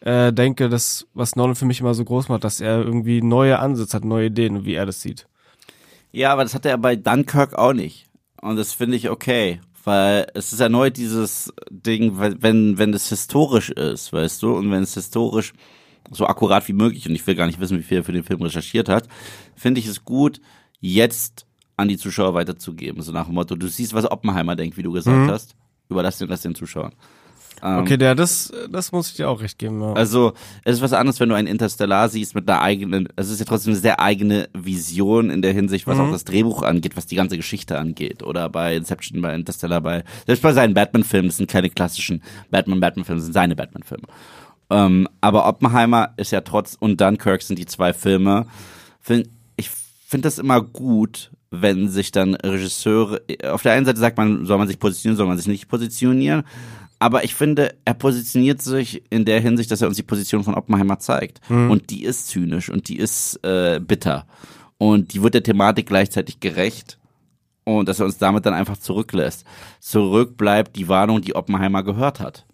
äh, denke, dass was Nolan für mich immer so groß macht, dass er irgendwie neue Ansätze hat, neue Ideen, wie er das sieht. Ja, aber das hat er bei Dunkirk auch nicht. Und das finde ich okay. Weil es ist erneut dieses Ding, wenn, wenn es historisch ist, weißt du, und wenn es historisch so akkurat wie möglich, und ich will gar nicht wissen, wie viel er für den Film recherchiert hat, finde ich es gut, jetzt an die Zuschauer weiterzugeben. So nach dem Motto, du siehst, was Oppenheimer denkt, wie du gesagt hast, überlass den das den Zuschauern. Ähm, Okay, der, das, das muss ich dir auch recht geben. Ja. Also, es ist was anderes, wenn du einen Interstellar siehst mit einer eigenen, es ist ja trotzdem eine sehr eigene Vision in der Hinsicht, was auch das Drehbuch angeht, was die ganze Geschichte angeht. Oder bei Inception, bei Interstellar, bei, selbst bei seinen Batman-Filmen, das sind keine klassischen Batman-Batman-Filme, das sind seine Batman-Filme. Ähm, aber Oppenheimer ist ja trotz, und Dunkirk sind die zwei Filme. Find, ich finde das immer gut, wenn sich dann Regisseure, auf der einen Seite sagt man, soll man sich positionieren, soll man sich nicht positionieren. Aber ich finde, er positioniert sich in der Hinsicht, dass er uns die Position von Oppenheimer zeigt. Und die ist zynisch und die ist äh, bitter. Und die wird der Thematik gleichzeitig gerecht. Und dass er uns damit dann einfach zurücklässt. Zurück bleibt die Warnung, die Oppenheimer gehört hat.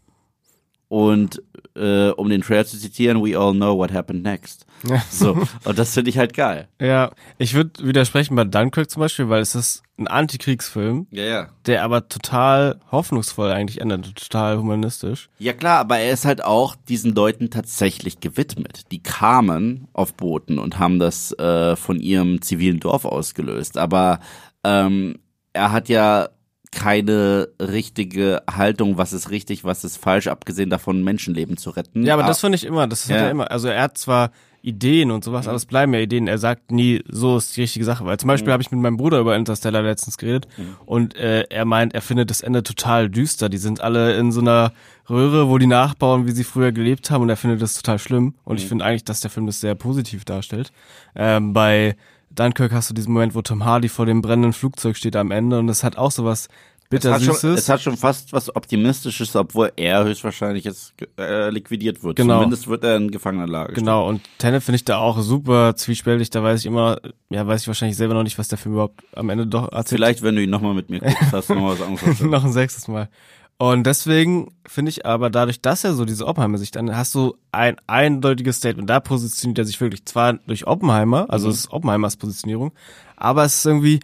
Und äh, um den Trailer zu zitieren, we all know what happened next. So, und das finde ich halt geil. Ja, ich würde widersprechen bei Dunkirk zum Beispiel, weil es ist ein Antikriegsfilm, Ja, ja. der aber total hoffnungsvoll eigentlich endet, total humanistisch. Ja klar, aber er ist halt auch diesen Leuten tatsächlich gewidmet. Die kamen auf Booten und haben das äh, von ihrem zivilen Dorf ausgelöst. Aber ähm, er hat ja keine richtige Haltung, was ist richtig, was ist falsch, abgesehen davon, Menschenleben zu retten. Ja, aber Ah, das finde ich immer, das hat Ja. er immer. Also er hat zwar Ideen und sowas, aber es bleiben ja Ideen. Er sagt nie, so ist die richtige Sache. Weil zum Beispiel habe ich mit meinem Bruder über Interstellar letztens geredet und äh, er meint, er findet das Ende total düster. Die sind alle in so einer Röhre, wo die nachbauen, wie sie früher gelebt haben und er findet das total schlimm. Und ich finde eigentlich, dass der Film das sehr positiv darstellt. Ähm, bei Dunkirk hast du diesen Moment, wo Tom Hardy vor dem brennenden Flugzeug steht am Ende und das hat auch sowas es hat, schon, bittersüßes. es hat schon fast was Optimistisches, obwohl er höchstwahrscheinlich jetzt äh, liquidiert wird. Genau. Zumindest wird er in Gefangenenlage. Genau, und Tenet finde ich da auch super zwiespältig. Da weiß ich immer, ja, weiß ich wahrscheinlich selber noch nicht, was der Film überhaupt am Ende doch erzählt. Vielleicht, wenn du ihn nochmal mit mir guckst, hast du noch was anderes. noch ein sechstes Mal. Und deswegen finde ich aber dadurch, dass er so diese Oppenheimer sich dann hast du ein eindeutiges Statement. Da positioniert er sich wirklich zwar durch Oppenheimer, also es ist Oppenheimers Positionierung, aber es ist irgendwie,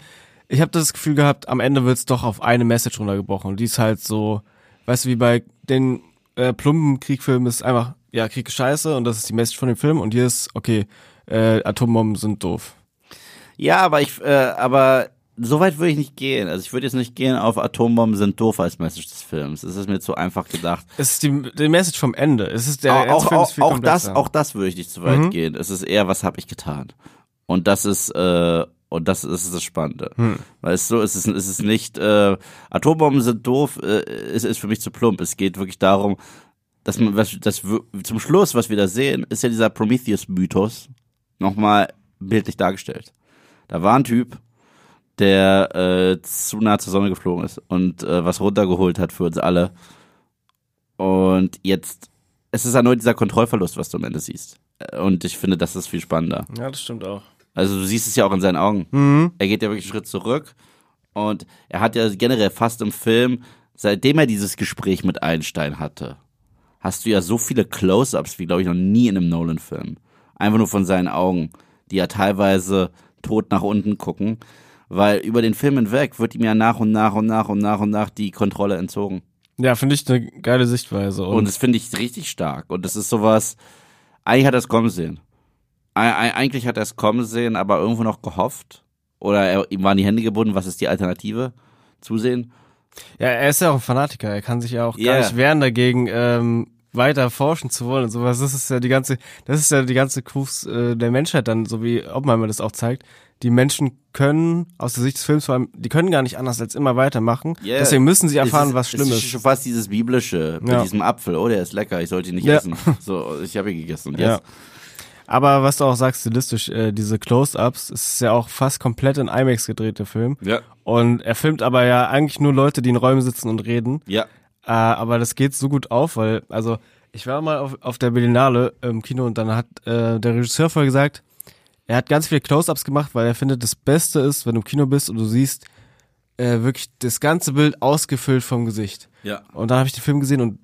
ich habe das Gefühl gehabt, am Ende wird's doch auf eine Message runtergebrochen. Und die ist halt so, weißt du, wie bei den äh, plumpen Kriegfilmen ist einfach, ja, Krieg ist scheiße und das ist die Message von dem Film und hier ist, okay, äh, Atombomben sind doof. Ja, aber ich, äh, aber so weit würde ich nicht gehen. Also ich würde jetzt nicht gehen auf Atombomben sind doof als Message des Films. Es ist mir zu einfach gedacht. Es ist die, die Message vom Ende. Es ist der auch, auch, ist auch, auch das, auch das würde ich nicht zu weit gehen. Es ist eher, was habe ich getan? Und das ist, äh, und das ist das Spannende. Weißt du, es ist, es ist nicht, äh, Atombomben sind doof, äh, es ist für mich zu plump. Es geht wirklich darum, dass man, was, das, zum Schluss, was wir da sehen, ist ja dieser Prometheus-Mythos nochmal bildlich dargestellt. Da war ein Typ, der äh, zu nah zur Sonne geflogen ist und äh, was runtergeholt hat für uns alle. Und jetzt, es ist erneut dieser Kontrollverlust, was du am Ende siehst. Äh, Und ich finde, das ist viel spannender. ja, das stimmt auch. Also du siehst es ja auch in seinen Augen. Mhm. Er geht ja wirklich einen Schritt zurück und er hat ja generell fast im Film, seitdem er dieses Gespräch mit Einstein hatte, hast du ja so viele Close-ups wie glaube ich noch nie in einem Nolan-Film. Einfach nur von seinen Augen, die ja teilweise tot nach unten gucken, weil über den Film hinweg wird ihm ja nach und nach und nach und nach und nach die Kontrolle entzogen. Ja, finde ich eine geile Sichtweise. Und, Und das finde ich richtig stark. Und das ist sowas, eigentlich hat er es kommen sehen. Ei- ei- Eigentlich hat er es kommen sehen, aber irgendwo noch gehofft. Oder er, ihm waren die Hände gebunden, was ist die Alternative? Zusehen? ja, er ist ja auch ein Fanatiker. Er kann sich ja auch gar nicht wehren dagegen, ähm, weiter forschen zu wollen und sowas. Das ist ja die ganze, das ist ja die ganze Krux äh, der Menschheit dann, so wie Oppenheimer das auch zeigt. Die Menschen können, aus der Sicht des Films vor allem, die können gar nicht anders als immer weitermachen. Yeah. Deswegen müssen sie erfahren, ist, was Es schlimm ist ist. schon fast dieses biblische mit Ja. diesem Apfel. Oh, der ist lecker, ich sollte ihn nicht Ja. essen. So, ich habe ihn gegessen. Und Ja. Aber was du auch sagst, stilistisch, äh, diese Close-Ups, es ist ja auch fast komplett in IMAX gedreht, der Film. Ja. Und er filmt aber ja eigentlich nur Leute, die in Räumen sitzen und reden. Ja. Äh, aber das geht so gut auf, weil, also ich war mal auf, auf der Berlinale im Kino und dann hat äh, der Regisseur vorher gesagt, er hat ganz viele Close-Ups gemacht, weil er findet, das Beste ist, wenn du im Kino bist und du siehst äh, wirklich das ganze Bild ausgefüllt vom Gesicht. Ja. Und dann habe ich den Film gesehen und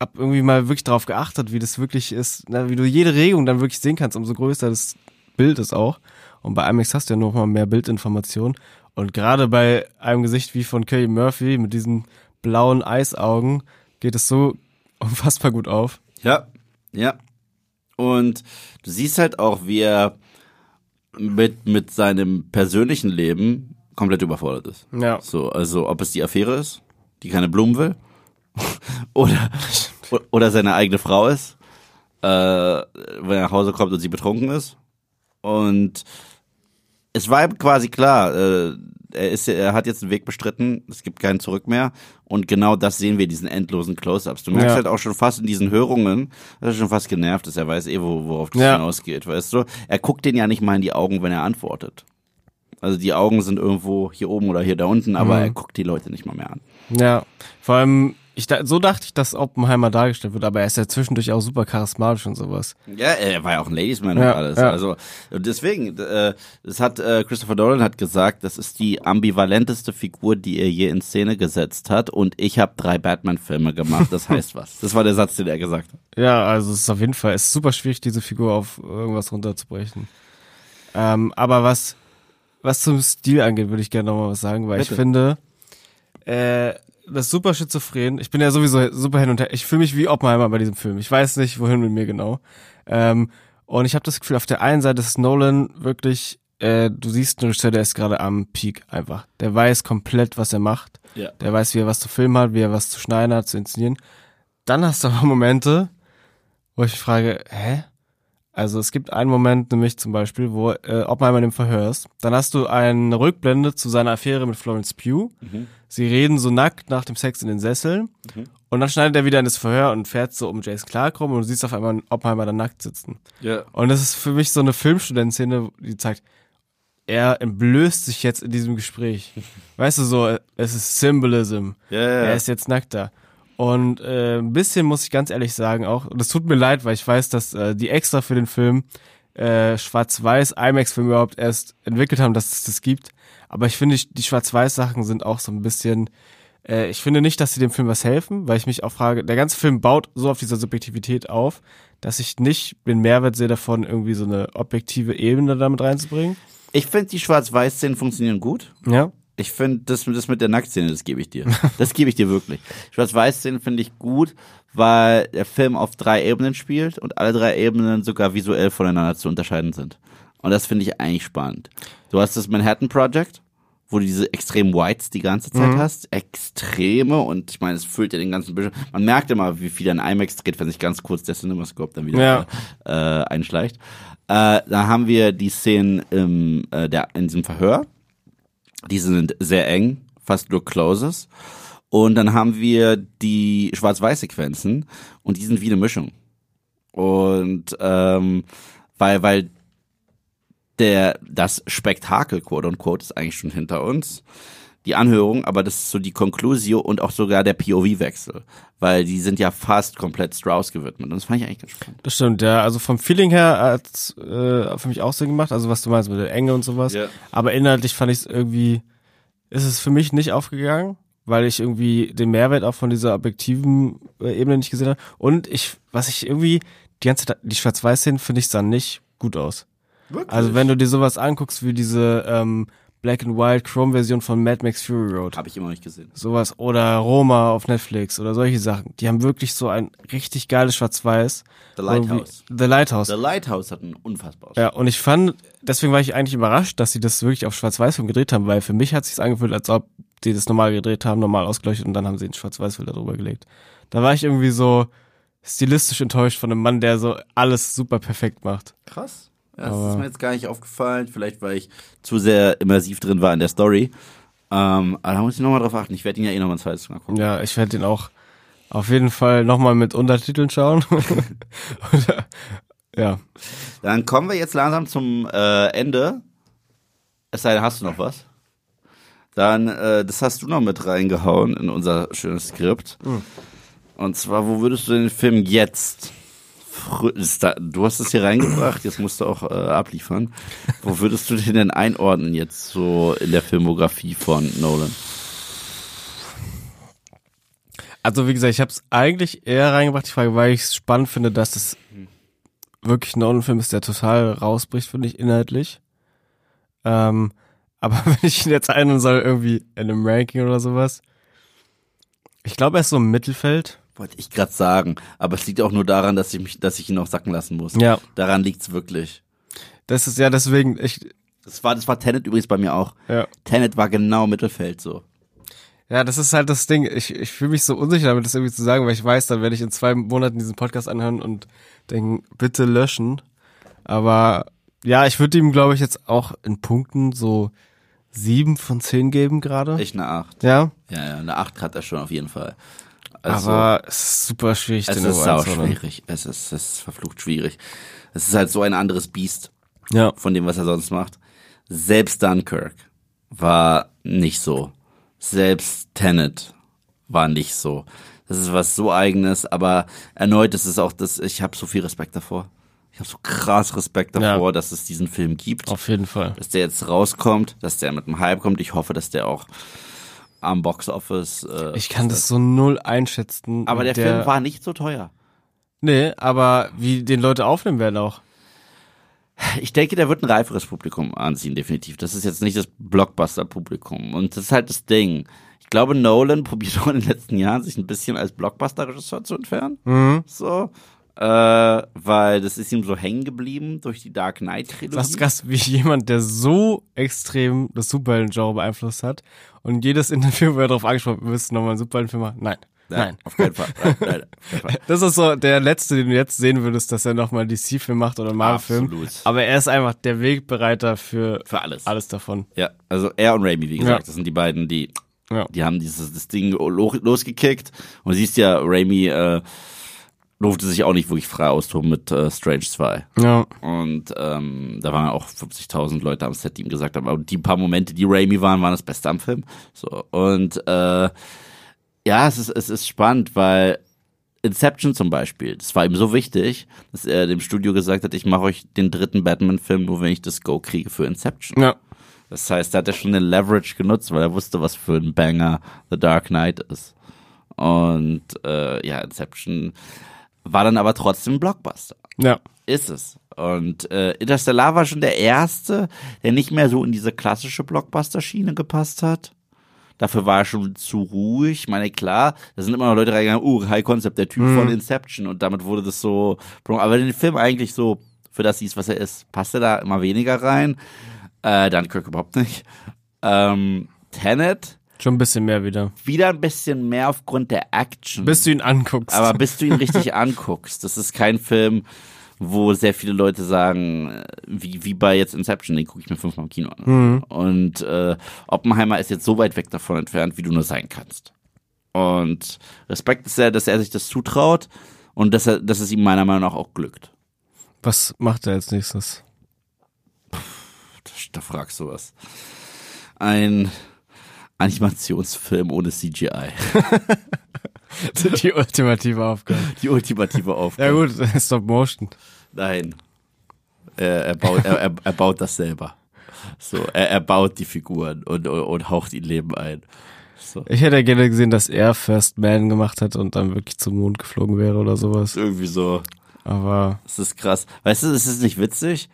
hab irgendwie mal wirklich darauf geachtet, wie das wirklich ist, na, wie du jede Regung dann wirklich sehen kannst, umso größer das Bild ist auch. Und bei IMAX hast du ja noch mal mehr Bildinformation. Und gerade bei einem Gesicht wie von Kelly Murphy mit diesen blauen Eisaugen geht es so unfassbar gut auf. Ja, ja. Und du siehst halt auch, wie er mit, mit seinem persönlichen Leben komplett überfordert ist. Ja. So, also ob es die Affäre ist, die keine Blumen will, oder, oder seine eigene Frau ist, äh, wenn er nach Hause kommt und sie betrunken ist. Und es war ihm quasi klar, äh, er ist, er hat jetzt einen Weg bestritten, es gibt keinen Zurück mehr. Und genau das sehen wir, diesen endlosen Close-Ups. Du merkst Ja. halt auch schon fast in diesen Hörungen, dass er schon fast genervt ist. Er weiß eh, wo, worauf das Ja. hinausgeht, weißt du? Er guckt den ja nicht mal in die Augen, wenn er antwortet. Also die Augen sind irgendwo hier oben oder hier da unten, aber Mhm. er guckt die Leute nicht mal mehr an. Ja. Vor allem, ich, so dachte ich, dass Oppenheimer dargestellt wird, aber er ist ja zwischendurch auch super charismatisch und sowas. Ja, er war ja auch ein Ladiesman Ja, und alles. ja. Also deswegen, äh, das hat äh, Christopher Nolan hat gesagt, das ist die ambivalenteste Figur, die er je in Szene gesetzt hat. Und ich habe drei Batman-Filme gemacht. Das heißt was. Das war der Satz, den er gesagt hat. Ja, also es ist auf jeden Fall, es ist super schwierig, diese Figur auf irgendwas runterzubrechen. Ähm, aber was, was zum Stil angeht, würde ich gerne noch mal was sagen, weil Bitte. ich finde, äh, das ist super schizophren. Ich bin ja sowieso super hin und her. Ich fühle mich wie Oppenheimer bei diesem Film. Ich weiß nicht, wohin mit mir genau. Ähm, und ich habe das Gefühl, auf der einen Seite ist Nolan wirklich, äh, du siehst einen Regisseur, der ist gerade am Peak einfach. Der weiß komplett, was er macht. Ja. Der weiß, wie er was zu filmen hat, wie er was zu schneiden hat, zu inszenieren. Dann hast du aber Momente, wo ich mich frage, hä? Also es gibt einen Moment nämlich zum Beispiel, wo äh, Oppenheimer in dem Verhör ist. Dann hast du eine Rückblende zu seiner Affäre mit Florence Pugh. Sie reden so nackt nach dem Sex in den Sesseln. Und dann schneidet er wieder in das Verhör und fährt so um Jason Clark rum und du siehst auf einmal Oppenheimer da nackt sitzen. Ja. Und das ist für mich so eine Filmstudentenszene, die zeigt, er entblößt sich jetzt in diesem Gespräch. Weißt du, so, es ist Symbolism. Ja, ja. Er ist jetzt nackt da. Und äh, ein bisschen muss ich ganz ehrlich sagen auch, und es tut mir leid, weil ich weiß, dass äh, die extra für den Film äh, Schwarz-Weiß IMAX-Film überhaupt erst entwickelt haben, dass es das gibt. Aber ich finde, die Schwarz-Weiß-Sachen sind auch so ein bisschen, äh, ich finde nicht, dass sie dem Film was helfen, weil ich mich auch frage, der ganze Film baut so auf dieser Subjektivität auf, dass ich nicht den Mehrwert sehe davon, irgendwie so eine objektive Ebene damit reinzubringen. Ich finde, die Schwarz-Weiß-Szenen funktionieren gut. Ja. Ich finde, das, das mit der Nacktszene, das gebe ich dir. Das gebe ich dir wirklich. Schwarz-Weiß-Szene finde ich gut, weil der Film auf drei Ebenen spielt und alle drei Ebenen sogar visuell voneinander zu unterscheiden sind. Und das finde ich eigentlich spannend. Du hast das Manhattan Project, wo du diese extremen Whites die ganze Zeit hast. Extreme und ich meine, es füllt ja den ganzen Bildschirm. Man merkt immer, wie viel ein IMAX dreht, wenn sich ganz kurz der CinemaScope dann wieder Ja. äh, einschleicht. Äh, da haben wir die Szenen im, äh, der, in diesem Verhör. Die sind sehr eng, fast nur Closes. Und dann haben wir die Schwarz-Weiß-Sequenzen und die sind wie eine Mischung. Und ähm, weil, weil der, das Spektakel, quote unquote, ist eigentlich schon hinter uns. Die Anhörung, aber das ist so die Conclusio und auch sogar der POV-Wechsel. Weil die sind ja fast komplett Strauss gewidmet. Und das fand ich eigentlich ganz spannend. Das stimmt, ja. Also vom Feeling her hat äh, für mich auch Sinn gemacht, also was du meinst mit der Enge und sowas. Ja. Aber inhaltlich fand ich es irgendwie, ist es für mich nicht aufgegangen, weil ich irgendwie den Mehrwert auch von dieser objektiven äh, Ebene nicht gesehen habe. Und ich, was ich irgendwie, die ganze Zeit, die Schwarz-Weiß-Szenen finde ich sahen nicht gut aus. Wirklich? Also wenn du dir sowas anguckst wie diese ähm, Black and White Chrome Version von Mad Max Fury Road. Habe ich immer noch nicht gesehen. Sowas oder Roma auf Netflix oder solche Sachen. Die haben wirklich so ein richtig geiles Schwarz-Weiß. The Lighthouse. The Lighthouse. The Lighthouse hat einen unfassbar Ja, und ich fand, deswegen war ich eigentlich überrascht, dass sie das wirklich auf Schwarz-Weiß-Film gedreht haben, weil für mich hat sich's angefühlt, als ob die das normal gedreht haben, normal ausgeleuchtet und dann haben sie einen Schwarz-Weiß-Film darüber gelegt. Da war ich irgendwie so stilistisch enttäuscht von einem Mann, der so alles super perfekt macht. Krass. Ja, das Aber- ist mir jetzt gar nicht aufgefallen. Vielleicht, weil ich zu sehr immersiv drin war in der Story. Ähm, aber da muss ich nochmal drauf achten. Ich werde ihn ja eh nochmal ein zweites Mal gucken. Ja, ich werde den auch auf jeden Fall nochmal mit Untertiteln schauen. Äh, ja. Dann kommen wir jetzt langsam zum äh, Ende. Es sei denn, hast du noch was? Dann, äh, das hast du noch mit reingehauen in unser schönes Skript. Hm. Und zwar, wo würdest du den Film jetzt? Du hast es hier reingebracht, jetzt musst du auch äh, abliefern. Wo würdest du den denn einordnen jetzt so in der Filmografie von Nolan? Also wie gesagt, ich habe es eigentlich eher reingebracht, die Frage, weil ich es spannend finde, dass es wirklich Nolan-Film ist, der total rausbricht, finde ich, inhaltlich. Ähm, aber wenn ich ihn jetzt einen soll, irgendwie in einem Ranking oder sowas, ich glaube, er ist so im Mittelfeld. Wollte ich gerade sagen, aber es liegt auch nur daran, dass ich mich, dass ich ihn noch sacken lassen muss. Ja. Daran liegt's wirklich. Das ist ja deswegen, ich, Das war, das war Tenet übrigens bei mir auch. ja. Tenet war genau Mittelfeld so. Ja, das ist halt das Ding. Ich, ich fühle mich so unsicher damit, das irgendwie zu sagen, weil ich weiß, dann werde ich in zwei Monaten diesen Podcast anhören und denken, bitte löschen. Aber ja, ich würde ihm, glaube ich, jetzt auch in Punkten so sieben von zehn geben gerade. Ich eine Acht. Ja, Ja, ja, eine Acht hat er schon auf jeden Fall. Also, aber es ist super schwierig, es ist sau schwierig. Es ist, es ist verflucht schwierig. Es ist halt so ein anderes Biest Ja, von dem, was er sonst macht. Selbst Dunkirk war nicht so. Selbst Tenet war nicht so. Das ist was so eigenes, aber erneut ist es auch das, ich habe so viel Respekt davor. Ich habe so krass Respekt davor, Ja. dass es diesen Film gibt. auf jeden Fall. dass der jetzt rauskommt, dass der mit einem Hype kommt. Ich hoffe, dass der auch am Boxoffice. Äh, Ich kann das so null einschätzen. Aber der, der Film war nicht so teuer. Nee, aber wie den Leute aufnehmen werden auch. Ich denke, der wird ein reiferes Publikum anziehen, definitiv. Das ist jetzt nicht das Blockbuster-Publikum. Und das ist halt das Ding. Ich glaube, Nolan probiert auch in den letzten Jahren, sich ein bisschen als Blockbuster-Regisseur zu entfernen. Mhm. So. Äh, weil das ist ihm so hängen geblieben durch die Dark Knight-Trilogie. Das ist krass, wie jemand, der so extrem das Superhelden-Genre beeinflusst hat und jedes Interview, wo er darauf angesprochen wird, willst du nochmal einen Superhelden-Film machen? Nein. Nein. Auf keinen Fall. Nein, nein, auf keinen Fall. Das ist so der letzte, den du jetzt sehen würdest, dass er nochmal DC-Film macht oder Marvel-Film. Absolut. Aber er ist einfach der Wegbereiter für Für alles. alles davon. Ja, also er und Raimi, wie gesagt, Ja. das sind die beiden, die Ja. Die haben dieses das Ding lo- losgekickt und siehst ja, Raimi äh, durfte sich auch nicht wirklich frei austoben mit äh, Strange 2. Ja. Und ähm, da waren auch 50.000 Leute am Set, die ihm gesagt haben, aber die paar Momente, die Raimi waren, waren das Beste am Film. So und äh, ja, es ist es ist spannend, weil Inception zum Beispiel, das war ihm so wichtig, dass er dem Studio gesagt hat, ich mache euch den dritten Batman-Film nur, wenn ich das Go kriege für Inception. Ja. Das heißt, da hat er schon den Leverage genutzt, weil er wusste, was für ein Banger The Dark Knight ist. Und äh, ja, Inception war dann aber trotzdem ein Blockbuster. Ja. Ist es. Und äh, Interstellar war schon der erste, der nicht mehr so in diese klassische Blockbuster-Schiene gepasst hat. Dafür war er schon zu ruhig. Ich meine, klar, da sind immer noch Leute reingegangen, uh, High Concept, der Typ von Inception. Und damit wurde das so, aber den Film eigentlich so, für das hieß, was er ist, passte da immer weniger rein. Äh, Dunkirk überhaupt nicht. Ähm, Tenet, Schon ein bisschen mehr wieder. wieder ein bisschen mehr aufgrund der Action. Bis du ihn anguckst. Aber bis du ihn richtig anguckst, das ist kein Film, wo sehr viele Leute sagen, äh, wie, wie bei jetzt Inception, den gucke ich mir fünfmal im Kino an. Und äh, Oppenheimer ist jetzt so weit weg davon entfernt, wie du nur sein kannst. Und Respekt ist ja, dass er sich das zutraut und dass, er, dass es ihm meiner Meinung nach auch glückt. Was macht er als nächstes? Da, da fragst du was. Ein Animationsfilm ohne CGI. Die ultimative Aufgabe. Die ultimative Aufgabe. Ja gut, Stop Motion. Nein. Er, er, baut, er, er, baut das selber. So, er, baut die Figuren und, und, und haucht ihnen Leben ein. So. Ich hätte gerne gesehen, dass er First Man gemacht hat und dann wirklich zum Mond geflogen wäre oder sowas. Irgendwie so. Aber Das ist krass. Weißt du, es ist nicht witzig.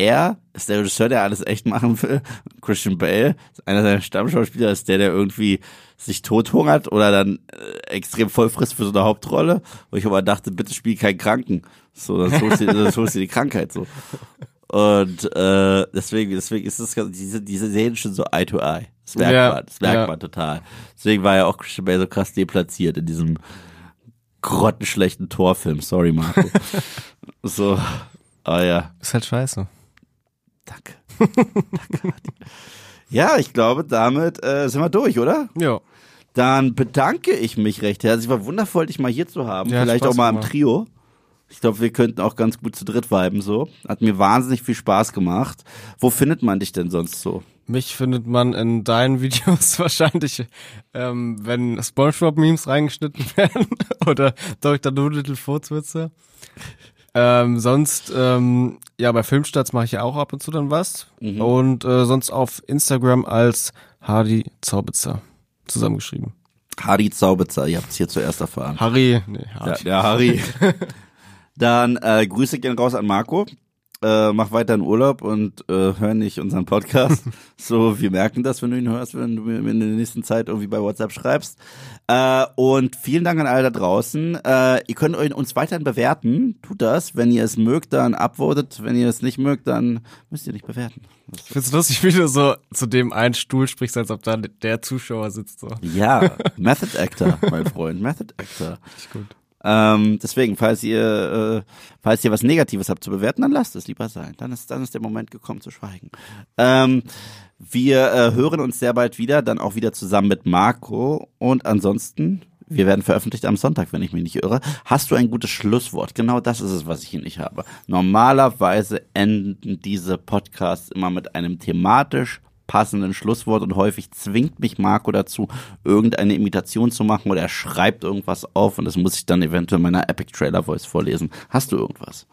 Er ist der Regisseur, der alles echt machen will. Christian Bale, einer seiner Stammschauspieler, ist der, der irgendwie sich tothungert oder dann äh, extrem voll frisst für so eine Hauptrolle. Wo ich aber dachte, bitte spiel keinen Kranken. So, dann holst du, dann holst du die Krankheit so. Und äh, deswegen, deswegen ist es diese, diese Serien schon so Eye to Eye. Das merkt Ja, man, das merkt ja. man total. Deswegen war ja auch Christian Bale so krass deplatziert in diesem grottenschlechten Torfilm. Sorry, Marco. so, ah ja, ist halt scheiße. Danke. danke. Ja, ich glaube, damit äh, sind wir durch, oder? Ja. Dann bedanke ich mich recht herzlich. War wundervoll, dich mal hier zu haben. Ja, Vielleicht Spaß auch mal im. Trio. Ich glaube, wir könnten auch ganz gut zu dritt viben so. Hat mir wahnsinnig viel Spaß gemacht. Wo findet man dich denn sonst so? Mich findet man in deinen Videos wahrscheinlich, ähm, wenn Spongebob-Memes reingeschnitten werden oder Dr. Doolittle Furzwitze. Ähm, sonst, ähm, ja, bei Filmstarts mache ich ja auch ab und zu dann was. Mhm. Und äh, sonst auf Instagram als Hardy Zaubitzer zusammengeschrieben. Hardy Zaubitzer, ihr habt es hier zuerst erfahren. Harry, nee, Ja, Hardy. der Harry. Dann äh, Grüße gehen raus an Marco. Äh, mach weiter in Urlaub und äh, hör nicht unseren Podcast. so, wir merken das, wenn du ihn hörst, wenn du mir in der nächsten Zeit irgendwie bei WhatsApp schreibst. Äh, und vielen Dank an alle da draußen. Äh, ihr könnt uns weiterhin bewerten. Tut das. Wenn ihr es mögt, dann upvotet. Wenn ihr es nicht mögt, dann müsst ihr nicht bewerten. Ich find's lustig, wie du so zu dem einen Stuhl sprichst, als ob da der Zuschauer sitzt. So. Ja, Method Actor, mein Freund. Method Actor. Richtig gut. Ähm, deswegen, falls ihr, äh, falls ihr was Negatives habt zu bewerten, dann lasst es lieber sein. Dann ist, dann ist der Moment gekommen zu schweigen. Ähm, wir äh, hören uns sehr bald wieder, dann auch wieder zusammen mit Marco. Und ansonsten, wir werden veröffentlicht am Sonntag, wenn ich mich nicht irre. Hast du ein gutes Schlusswort? Genau das ist es, was ich hier nicht habe. Normalerweise enden diese Podcasts immer mit einem thematisch passenden Schlusswort und häufig zwingt mich Marco dazu, irgendeine Imitation zu machen oder er schreibt irgendwas auf und das muss ich dann eventuell in meiner Epic Trailer Voice vorlesen. Hast du irgendwas?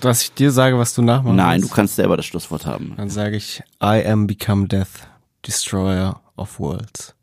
Dass ich dir sage, was du nachmachst. Nein, du kannst selber das Schlusswort haben. Dann sage ich, I am become death, destroyer of worlds.